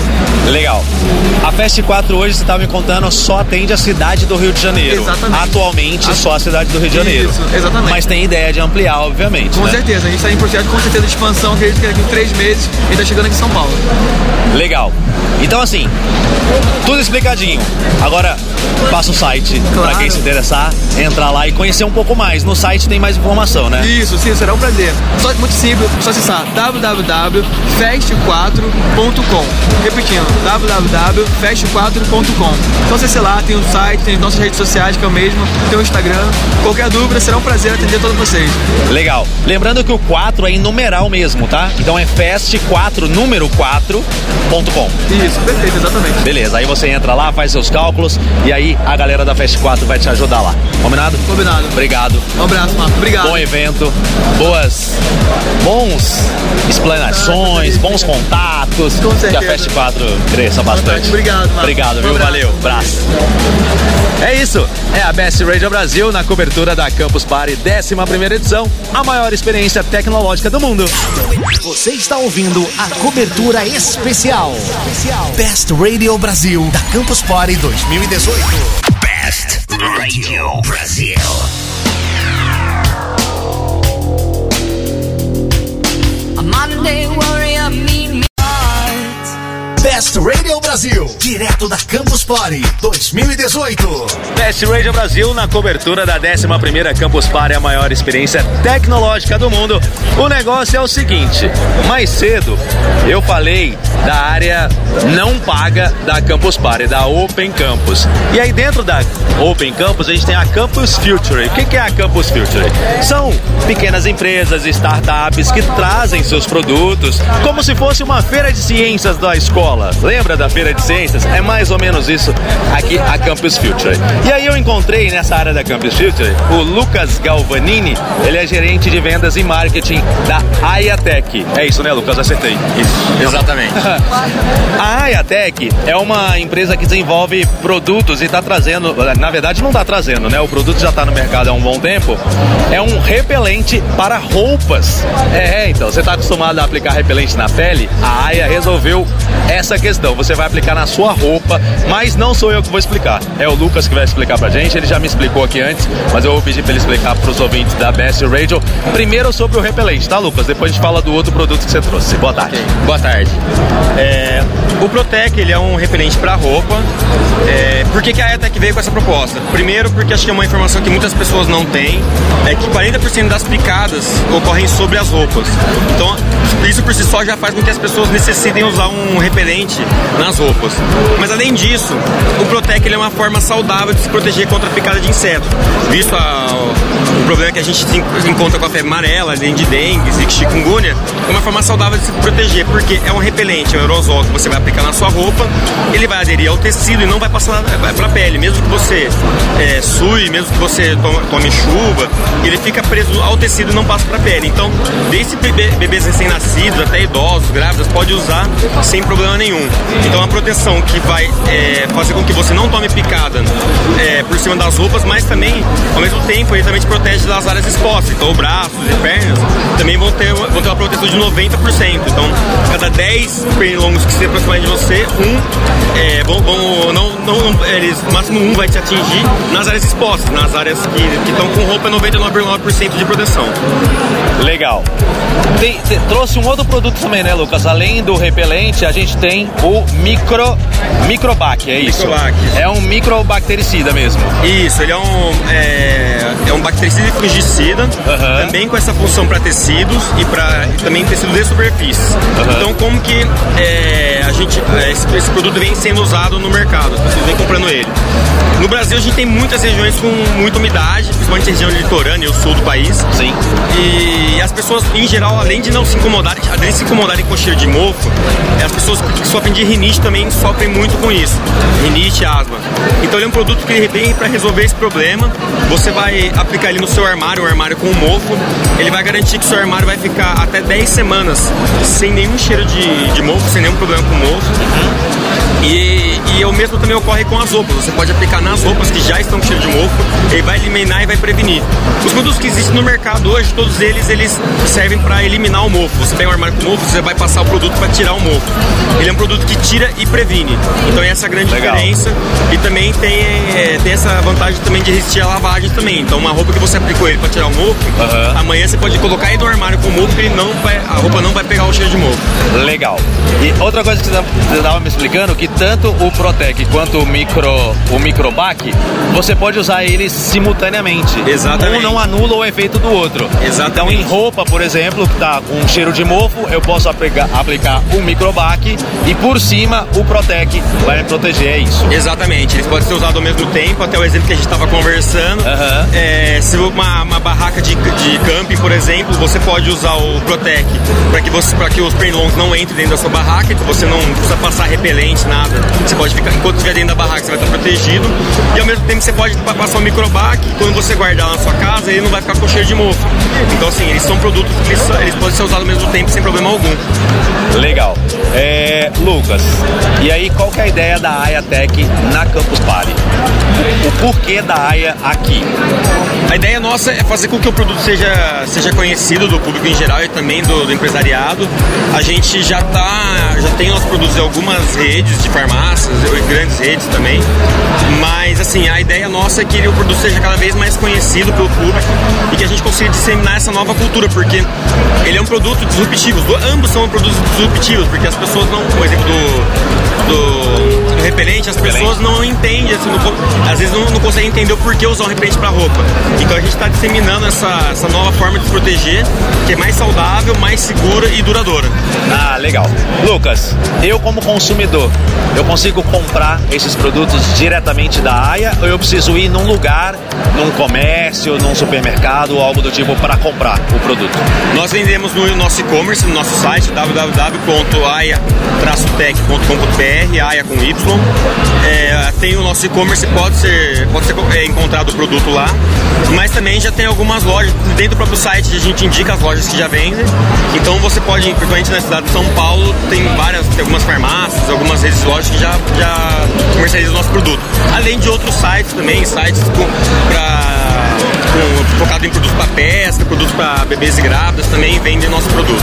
S5: Legal. A Fest 4 hoje, você estava me contando, só atende a cidade do Rio de Janeiro.
S6: Exatamente.
S5: Atualmente, a... só a cidade do Rio de Janeiro.
S6: Isso, exatamente.
S5: Mas tem ideia de ampliar, obviamente.
S6: Com
S5: né?
S6: certeza. A gente está em projeto com certeza de expansão, acredito que daqui a três meses gente está chegando aqui em São Paulo.
S5: Legal. Então, assim, tudo explicadinho. Agora, passa o site claro. para quem se interessar, entrar lá e conhecer um pouco mais. No site tem mais informação, né?
S6: Isso, sim, será um prazer. Só, muito simples, só acessar www.fest4.com. Repetindo, www.fest4.com. Então acesse lá, tem o site, tem as nossas redes sociais, que é o mesmo, tem o Instagram. Qualquer dúvida, será um prazer atender todos vocês.
S5: Legal. Lembrando que o 4 é em numeral mesmo, tá? Então é fest4, número 4.com.
S6: Isso, perfeito, exatamente.
S5: Beleza, aí você entra lá, faz seus cálculos e aí a galera da Fest 4 vai te ajudar lá. Combinado?
S6: Combinado.
S5: Obrigado.
S6: Um abraço, Marco. Obrigado.
S5: Bom evento, boas, bons explanações, bons contatos.
S6: Com certeza.
S5: Que a Fest 4 cresça bastante.
S6: Obrigado.
S5: Obrigado, viu?
S6: Um
S5: Valeu. Abraço. É isso. É a Best Radio Brasil na cobertura da Campus Party 11 edição, a maior experiência tecnológica do mundo.
S1: Você está ouvindo a cobertura especial. Best Radio Brasil da Campus Party 2018. Best Radio Brasil. A Monday warrior, meet me. Best Radio Brasil, direto da Campus Party 2018.
S5: Best Radio Brasil na cobertura da 11ª Campus Party, a maior experiência tecnológica do mundo. O negócio é o seguinte, mais cedo eu falei da área não paga da Campus Party, da Open Campus. E aí dentro da Open Campus a gente tem a Campus Future. O que é a Campus Future? São pequenas empresas, startups que trazem seus produtos como se fosse uma feira de ciências da escola escola. Lembra da Feira de Ciências, é mais ou menos isso aqui a Campus Future. E aí eu encontrei nessa área da Campus Future o Lucas Galvanini, ele é gerente de vendas e marketing da Ayatec. É isso, né, Lucas? Acertei.
S11: Isso, exatamente.
S5: a Ayatec é uma empresa que desenvolve produtos e está trazendo, na verdade não está trazendo, né? O produto já está no mercado há um bom tempo. É um repelente para roupas. É, então, você está acostumado a aplicar repelente na pele? A Aya resolveu essa questão. Você vai aplicar na sua roupa, mas não sou eu que vou explicar. É o Lucas que vai explicar pra gente. Ele já me explicou aqui antes, mas eu vou pedir para ele explicar para os ouvintes da Best Radio. Primeiro sobre o repelente, tá, Lucas? Depois a gente fala do outro produto que você trouxe. Boa tarde.
S11: Okay. Boa tarde. É, o Protec ele é um repelente para roupa. É, por que, que a Etec veio com essa proposta? Primeiro, porque acho que é uma informação que muitas pessoas não têm, é que 40% das picadas ocorrem sobre as roupas. Então, isso por si só já faz com que as pessoas necessitem usar um repelente nas roupas. Mas além disso, o Protec é uma forma saudável de se proteger contra a picada de inseto. Visto a, o problema que a gente encontra com a febre amarela, além de dengue, e chikungunya, é uma forma saudável de se proteger, porque é um repelente, é um aerosol que você vai aplicar na sua roupa, ele vai aderir ao tecido e não vai passar para a pele. Mesmo que você é, sue, mesmo que você tome, chuva, ele fica preso ao tecido e não passa para a pele. Então, desde bebê, bebês recém-nascidos até idosos, grávidas, pode usar sem problema nenhum. Então, é uma proteção que vai é, fazer com que você não tome picada é, por cima das roupas, mas também, ao mesmo tempo, ele também te protege das áreas expostas. Então, braços e pernas também vão ter, vão ter uma proteção de 90%. Então, cada 10 pernilongos que se aproximarem de você, um é, vão, vão não, não, eles, máximo um vai te atingir nas áreas expostas, nas áreas que estão com roupa 99,9% de proteção.
S5: Legal. Tem, tem, trouxe um outro produto também, né, Lucas? Além do repelente, a gente tem o micro microbac, é isso?
S11: Microbac.
S5: É um microbactericida mesmo.
S11: Isso, ele é um é, é um bactericida e fungicida, uhum. também com essa função para tecidos e para também tecidos de superfícies. Uhum. Então, como que é, a gente é, esse, esse produto vem sendo usado no mercado, as pessoas vêm comprando ele. No Brasil a gente tem muitas regiões com muita umidade, principalmente a região litorânea e o sul do país.
S5: Sim.
S11: E as pessoas, em geral, além de não se incomodarem, além de se incomodarem com cheiro de mofo, as pessoas que sofrem de rinite também sofrem muito com isso. Rinite asma. Então ele é um produto que vem para resolver esse problema. Você vai aplicar ele no seu armário, um armário com mofo. Ele vai garantir que seu armário vai ficar até 10 semanas sem nenhum cheiro de, de mofo, sem nenhum problema com mofo. E, e o mesmo também ocorre com as roupas. Você pode aplicar nas roupas que já estão cheiro de mofo, ele vai eliminar e vai prevenir. Os produtos que existem no mercado hoje, todos eles, eles servem para eliminar o mofo. Você pega um armário com mofo, você vai passar o produto para tirar o mofo. Ele é um produto que tira e previne. Então essa é a grande Legal. diferença. E também tem, é, tem essa vantagem também de resistir à lavagem também. Então uma roupa que você aplicou ele para tirar o mofo, uhum. amanhã você pode colocar ele no armário com mofo e não vai, a roupa não vai pegar o cheiro de mofo.
S5: Legal. E outra coisa que você estava me explicando, que tanto o Protec quanto o Micro, o Microbac, você pode usar eles simultaneamente.
S11: Exatamente.
S5: Um não anula o efeito do outro.
S11: Exatamente.
S5: Então em roupa, por exemplo, que tá com cheiro de mofo, eu posso aplicar, aplicar o Microbac e por cima o Protec vai me proteger, é isso.
S11: Exatamente. Eles podem ser usados ao mesmo tempo, até o exemplo que a gente estava conversando.
S5: Uhum.
S11: É, se uma, uma barraca de, de camping, por exemplo, você pode usar o Protec para que, você, que os pernilongos não entrem dentro da sua barraca, então você não precisa passar repelente, nada. Você pode ficar, enquanto estiver dentro da barraca, você vai estar protegido. E ao mesmo tempo você pode passar o microbac, quando você guardar na sua casa, ele não vai ficar com cheiro de mofo. Então, assim, eles são produtos que eles, eles podem ser usados ao mesmo tempo sem problema algum.
S5: Legal. É, Lucas, e aí qual que é a ideia da AIA Tech na Campus Party? O porquê da AIA aqui?
S11: A ideia nossa é fazer com que o produto seja, seja conhecido do público em geral e também do, do empresariado. A gente já tá, já tem nossos produtos em algumas redes de farmácias, grandes redes também. Mas assim, a ideia nossa é que o produto seja cada vez mais conhecido pelo público e que a gente consiga disseminar essa nova cultura, porque ele é um produto disruptivo. Ambos são produtos disruptivos, porque as pessoas não, por exemplo, do, do, do repelente, as pessoas não entendem, assim, não, às vezes não, não conseguem entender o porquê usar um repelente para roupa. Então a gente está disseminando essa, essa nova forma de se proteger, que é mais saudável, mais segura e duradoura.
S5: Ah, legal. Lucas, eu como consumidor, eu consigo comprar esses produtos diretamente da AIA ou eu preciso ir num lugar, num comércio, num supermercado ou algo do tipo para comprar o produto?
S11: Nós vendemos no nosso e-commerce, no nosso site www.aia-tech.com.br BR, AIA com Y. É, tem o nosso e-commerce, pode ser, pode ser é, encontrado o produto lá. Mas também já tem algumas lojas, dentro do próprio site a gente indica as lojas que já vendem. Então você pode, principalmente na cidade de São Paulo, tem várias, tem algumas farmácias, algumas redes de lojas que já, já comercializam o nosso produto. Além de outros sites também, sites para com, focado em produtos para pesca, produtos para bebês e grávidas, também vende nosso produto.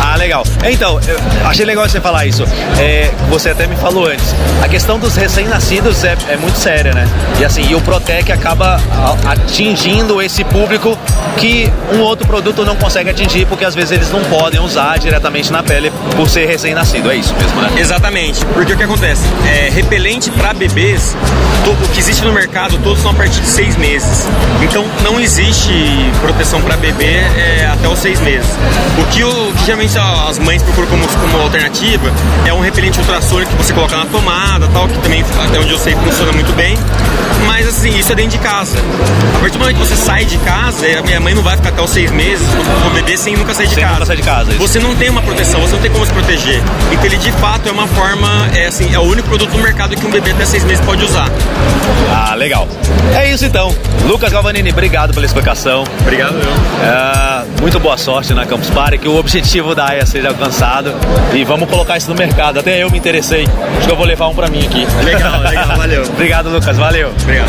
S5: Ah, legal. Então, achei legal você falar isso. É, você até me falou antes. A questão dos recém-nascidos é, é, muito séria, né? E assim, e o Protec acaba atingindo esse público que um outro produto não consegue atingir, porque às vezes eles não podem usar diretamente na pele por ser recém-nascido. É isso mesmo, né?
S11: Exatamente. Porque o que acontece? É, repelente para bebês, o que existe no mercado, todos são a partir de seis meses. Então, não existe proteção para bebê é, até os seis meses. O que, o, que geralmente as mães procuram como, como alternativa é um repelente ultrassônico que você coloca na tomada, tal, que também, até onde eu sei, funciona muito bem. Mas assim, isso é dentro de casa. A partir do momento que você sai de casa, a minha mãe não vai ficar até os seis meses com o bebê sem nunca sair de sem casa.
S5: Nunca sair de casa.
S11: Você não tem uma proteção, você não tem como se proteger. Então ele de fato é uma forma, é assim, é o único produto no mercado que um bebê até seis meses pode usar.
S5: Ah, legal. É isso então. Lucas Galvanini, obrigado pela explicação.
S11: Obrigado, eu.
S5: É, muito boa sorte na Campus Party, que o objetivo da AIA seja alcançado e vamos colocar isso no mercado. Até eu me interessei. Acho que eu vou levar um pra mim aqui.
S11: Legal, legal, valeu.
S5: Obrigado, Lucas, valeu.
S11: Obrigado.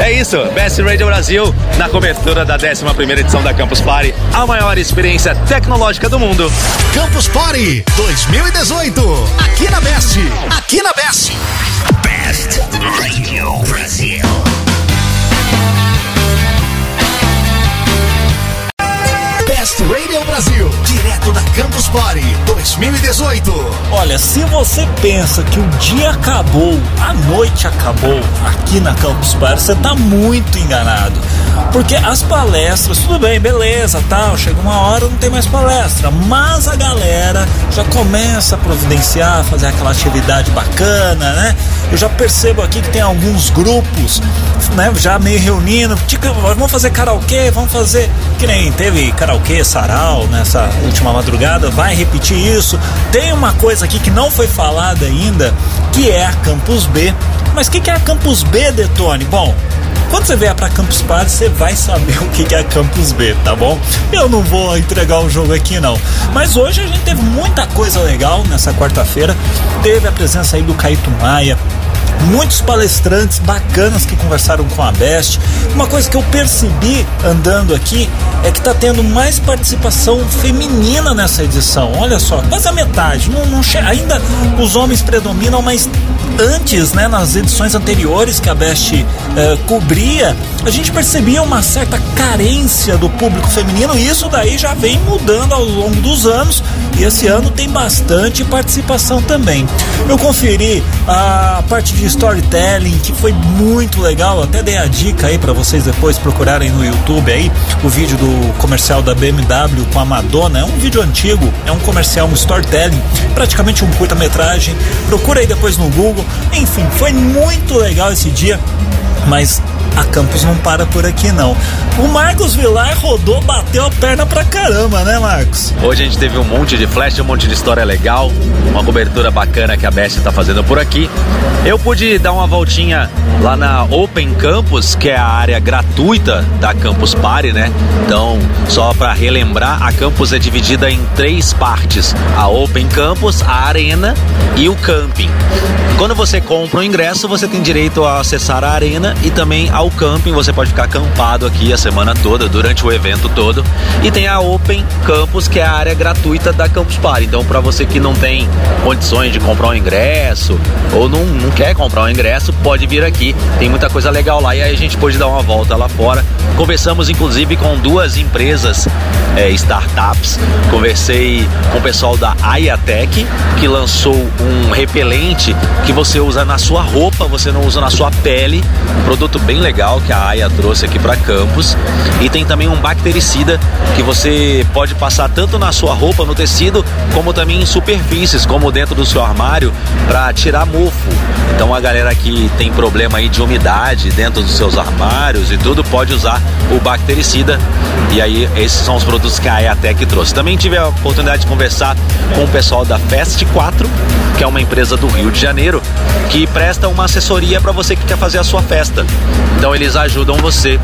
S5: É isso, Best Radio Brasil na cobertura da 11 edição da Campus Party, a maior experiência tecnológica do mundo.
S1: Campus Party 2018, aqui na Best, aqui na Best. Best Radio Brasil. Best Radio Brasil, direto da Campus Party 2018.
S3: Olha, se você pensa que o dia acabou, a noite acabou aqui na Campus Party, você tá muito enganado. Porque as palestras, tudo bem, beleza, tal, chega uma hora não tem mais palestra, mas a galera já começa a providenciar, fazer aquela atividade bacana, né? Eu já percebo aqui que tem alguns grupos, né, já meio reunindo, tipo, vamos fazer karaokê, vamos fazer que nem teve karaokê, sarau nessa última madrugada, vai repetir isso. Tem uma coisa aqui que não foi falada ainda, que é a Campus B. Mas o que, que é a Campus B, Detone? Bom, quando você vier para Campus Party, você vai saber o que é a Campus B, tá bom? Eu não vou entregar o jogo aqui não. Mas hoje a gente teve muita coisa legal nessa quarta-feira. Teve a presença aí do Caíto Maia, muitos palestrantes bacanas que conversaram com a Best. Uma coisa que eu percebi andando aqui é que está tendo mais participação feminina nessa edição. Olha só, quase a metade. Não, não ainda os homens predominam, mas antes, né, nas edições anteriores que a Best uh, cobria, a gente percebia uma certa carência do público feminino e isso daí já vem mudando ao longo dos anos e esse ano tem bastante participação também. Eu conferi a parte de storytelling que foi muito legal, até dei a dica aí para vocês depois procurarem no YouTube aí o vídeo do comercial da BMW com a Madonna, é um vídeo antigo, é um comercial, um storytelling, praticamente um curta-metragem. Procura aí depois no Google. Enfim, foi muito legal esse dia, mas a Campos não para por aqui não. O Marcos Vilar rodou, bateu a perna pra caramba, né, Marcos?
S5: Hoje a gente teve um monte de flash, um monte de história legal, uma cobertura bacana que a Best tá fazendo por aqui. Eu pude dar uma voltinha lá na Open Campus, que é a área gratuita da Campus Party, né? Então, só para relembrar, a campus é dividida em três partes: a Open Campus, a arena e o camping. Quando você compra o ingresso, você tem direito a acessar a arena e também ao camping, você pode ficar acampado aqui a semana toda, durante o evento todo. E tem a Open Campus, que é a área gratuita da Campus Party. Então, para você que não tem condições de comprar um ingresso ou não, não quer comprar um ingresso, pode vir aqui. Tem muita coisa legal lá e aí a gente pode dar uma volta lá fora. Conversamos inclusive com duas empresas é, startups. Conversei com o pessoal da Ayatec, que lançou um repelente que você usa na sua roupa, você não usa na sua pele. Um produto bem legal que a Aya trouxe aqui para campus. E tem também um bactericida que você pode passar tanto na sua roupa, no tecido, como também em superfícies, como dentro do seu armário, para tirar mofo. Então a galera que tem problema aí de umidade dentro dos seus armários e tudo pode usar o bactericida. E aí esses são os produtos que a EATEC trouxe. Também tive a oportunidade de conversar com o pessoal da Fest 4, que é uma empresa do Rio de Janeiro, que presta uma assessoria para você que quer fazer a sua festa. Então eles ajudam você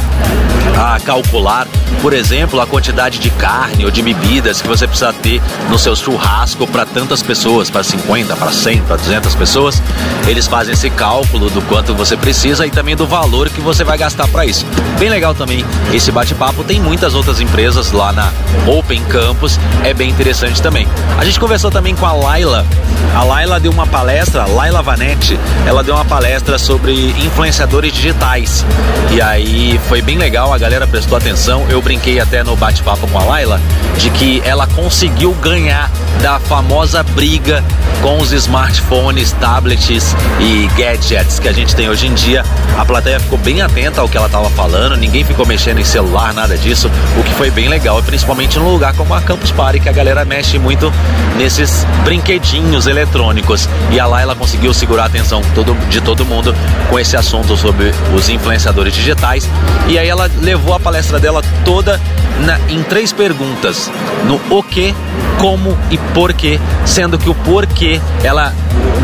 S5: a calcular, por exemplo, a quantidade de carne ou de bebidas que você precisa ter no seu churrasco para tantas pessoas, para 50, para 100, para 200 pessoas. Eles fazem esse cálculo do quanto você precisa e também do valor que você vai gastar para isso. Bem legal também esse bate-papo. Tem muitas outras empresas lá na Open Campus, é bem interessante também. A gente conversou também com a Laila. A Laila deu uma palestra, Laila Vanetti, ela deu uma palestra sobre influenciadores digitais. E aí foi bem legal, a galera prestou atenção. Eu brinquei até no bate-papo com a Laila de que ela conseguiu ganhar da famosa briga com os smartphones, tablets e gadgets que a gente tem hoje em dia. A plateia ficou bem atenta ao que ela estava falando, ninguém ficou mexendo em celular, nada disso, o que foi bem legal, principalmente num lugar como a Campus Party, que a galera mexe muito nesses brinquedinhos eletrônicos. E a Laila conseguiu segurar a atenção de todo mundo com esse assunto sobre os influenciadores digitais. E aí ela levou a palestra dela toda na, em três perguntas: no o que, como e porquê, sendo que o porquê ela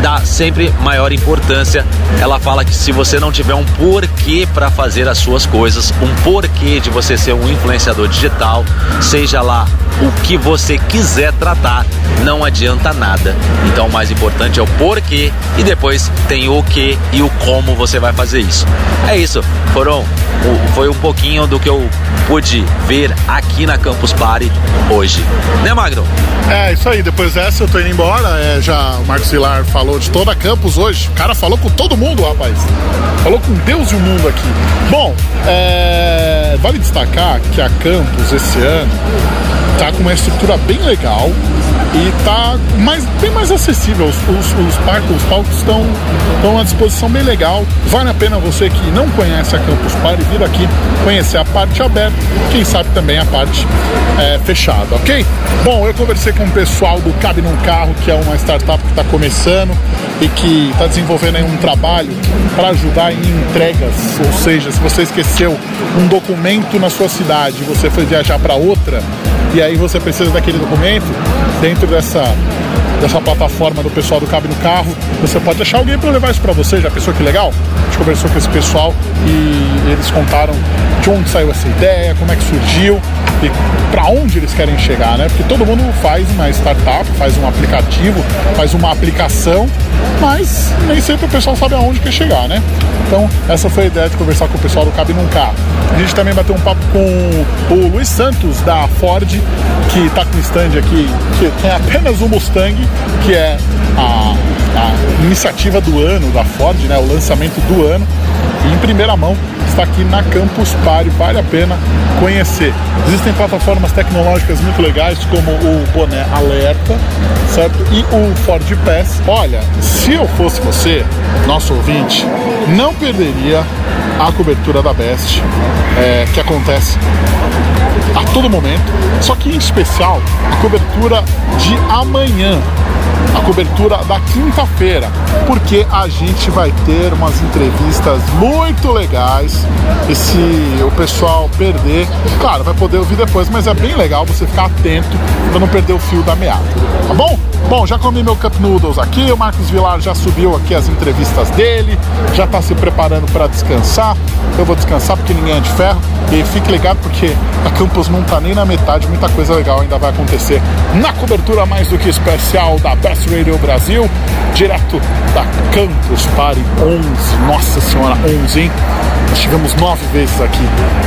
S5: dá sempre maior importância. Ela fala que se você não tiver um porquê para fazer as suas coisas, um porquê de você ser um influenciador digital, seja lá o que você quiser tratar, não adianta nada. Então o mais importante é o porquê e depois tem o que e o como você vai fazer isso. É isso. Foram foi um pouquinho do que eu pude ver aqui na Campus Party hoje. Né, Magno?
S9: É, isso aí. Depois dessa eu tô indo embora. É, já o Marcos Vilar falou de toda a Campus hoje. O cara falou com todo mundo, rapaz. Falou com Deus e o mundo aqui. Bom, é, vale destacar que a Campus esse ano tá com uma estrutura bem legal e tá mais, bem mais acessível. Os, os, os, parques, os palcos estão, estão à disposição bem legal. Vale a pena você que não conhece a Campus Party vir aqui conhecer a parte aberta, quem sabe também a parte é, fechada, ok? Bom, eu conversei com o pessoal do Cabe Num Carro, que é uma startup que está começando e que está desenvolvendo um trabalho para ajudar em entregas, ou seja, se você esqueceu um documento na sua cidade, você foi viajar para outra e aí você precisa daquele documento dentro dessa dessa plataforma do pessoal do Cabe no Carro, você pode achar alguém para levar isso para você. Já pensou que legal? A gente conversou com esse pessoal e eles contaram de onde saiu essa ideia, como é que surgiu e para onde eles querem chegar, né? Porque todo mundo faz uma startup, faz um aplicativo, faz uma aplicação, mas nem sempre o pessoal sabe aonde quer chegar, né? Então, essa foi a ideia de conversar com o pessoal do Cabe Num Carro. A gente também bateu um papo com o Luiz Santos da Ford, que está com o stand aqui, que tem apenas o Mustang, que é a, a iniciativa do ano da Ford, né? O lançamento do ano. E em primeira mão está aqui na Campus Party, vale a pena conhecer. Existem plataformas tecnológicas muito legais, como o boné Alerta, certo? E o Ford Pass. Olha, se eu fosse você, nosso ouvinte, não perderia a cobertura da Best, é, que acontece a todo momento, só que em especial a cobertura de amanhã, a cobertura da quinta-feira, porque a gente vai ter umas entrevistas muito legais. E se o pessoal perder, claro, vai poder ouvir depois, mas é bem legal você ficar atento para não perder o fio da meada, tá bom? Bom, já comi meu Cup Noodles aqui, o Marcos Vilar já subiu aqui as entrevistas dele, já está se preparando para descansar. Eu vou descansar porque ninguém é de ferro. E fique ligado porque a Campus não está nem na metade, muita coisa legal ainda vai acontecer na cobertura mais do que especial da Best Radio Brasil, direto da Campus Party 11. Nossa senhora, 11, hein? Chegamos nove vezes aqui,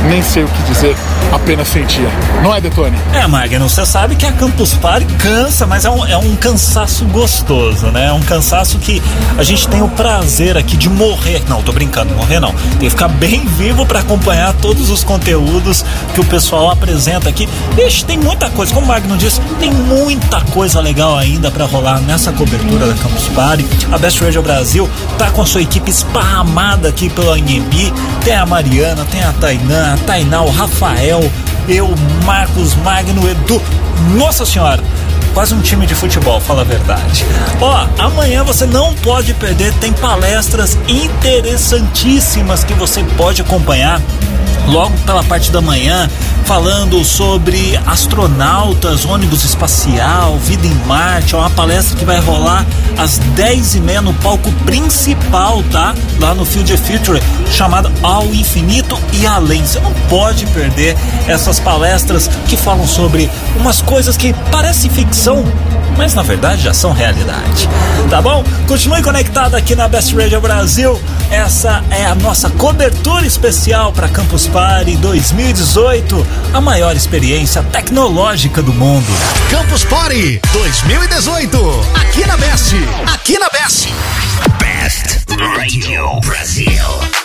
S9: nem sei o que dizer, apenas sentia. Não é, Detone?
S3: É, Magno, você sabe que a Campus Party cansa, mas é um, é um cansaço gostoso, né? É um cansaço que a gente tem o prazer aqui de morrer. Não, tô brincando, morrer não. Tem que ficar bem vivo para acompanhar todos os conteúdos que o pessoal apresenta aqui. Ixi, tem muita coisa, como o Magno disse, tem muita coisa legal ainda para rolar nessa cobertura da Campus Party. A Best Radio Brasil tá com a sua equipe esparramada aqui pela Anhembi. Tem a Mariana, tem a Tainã, a Tainá, o Rafael, eu, Marcos Magno, Edu. Nossa Senhora! Quase um time de futebol, fala a verdade. Ó, amanhã você não pode perder, tem palestras interessantíssimas que você pode acompanhar logo pela parte da manhã, falando sobre astronautas, ônibus espacial, vida em Marte. É uma palestra que vai rolar às 10h30 no palco principal, tá? Lá no Field of Future, chamada Ao Infinito e Além. Você não pode perder essas palestras que falam sobre umas coisas que parecem ficção, mas na verdade já são realidade. Tá bom? Continue conectado aqui na Best Radio Brasil. Essa é a nossa cobertura especial para Campus Party 2018, a maior experiência tecnológica do mundo.
S1: Campus Party 2018, aqui na Best, aqui na Best. Best Radio Brasil.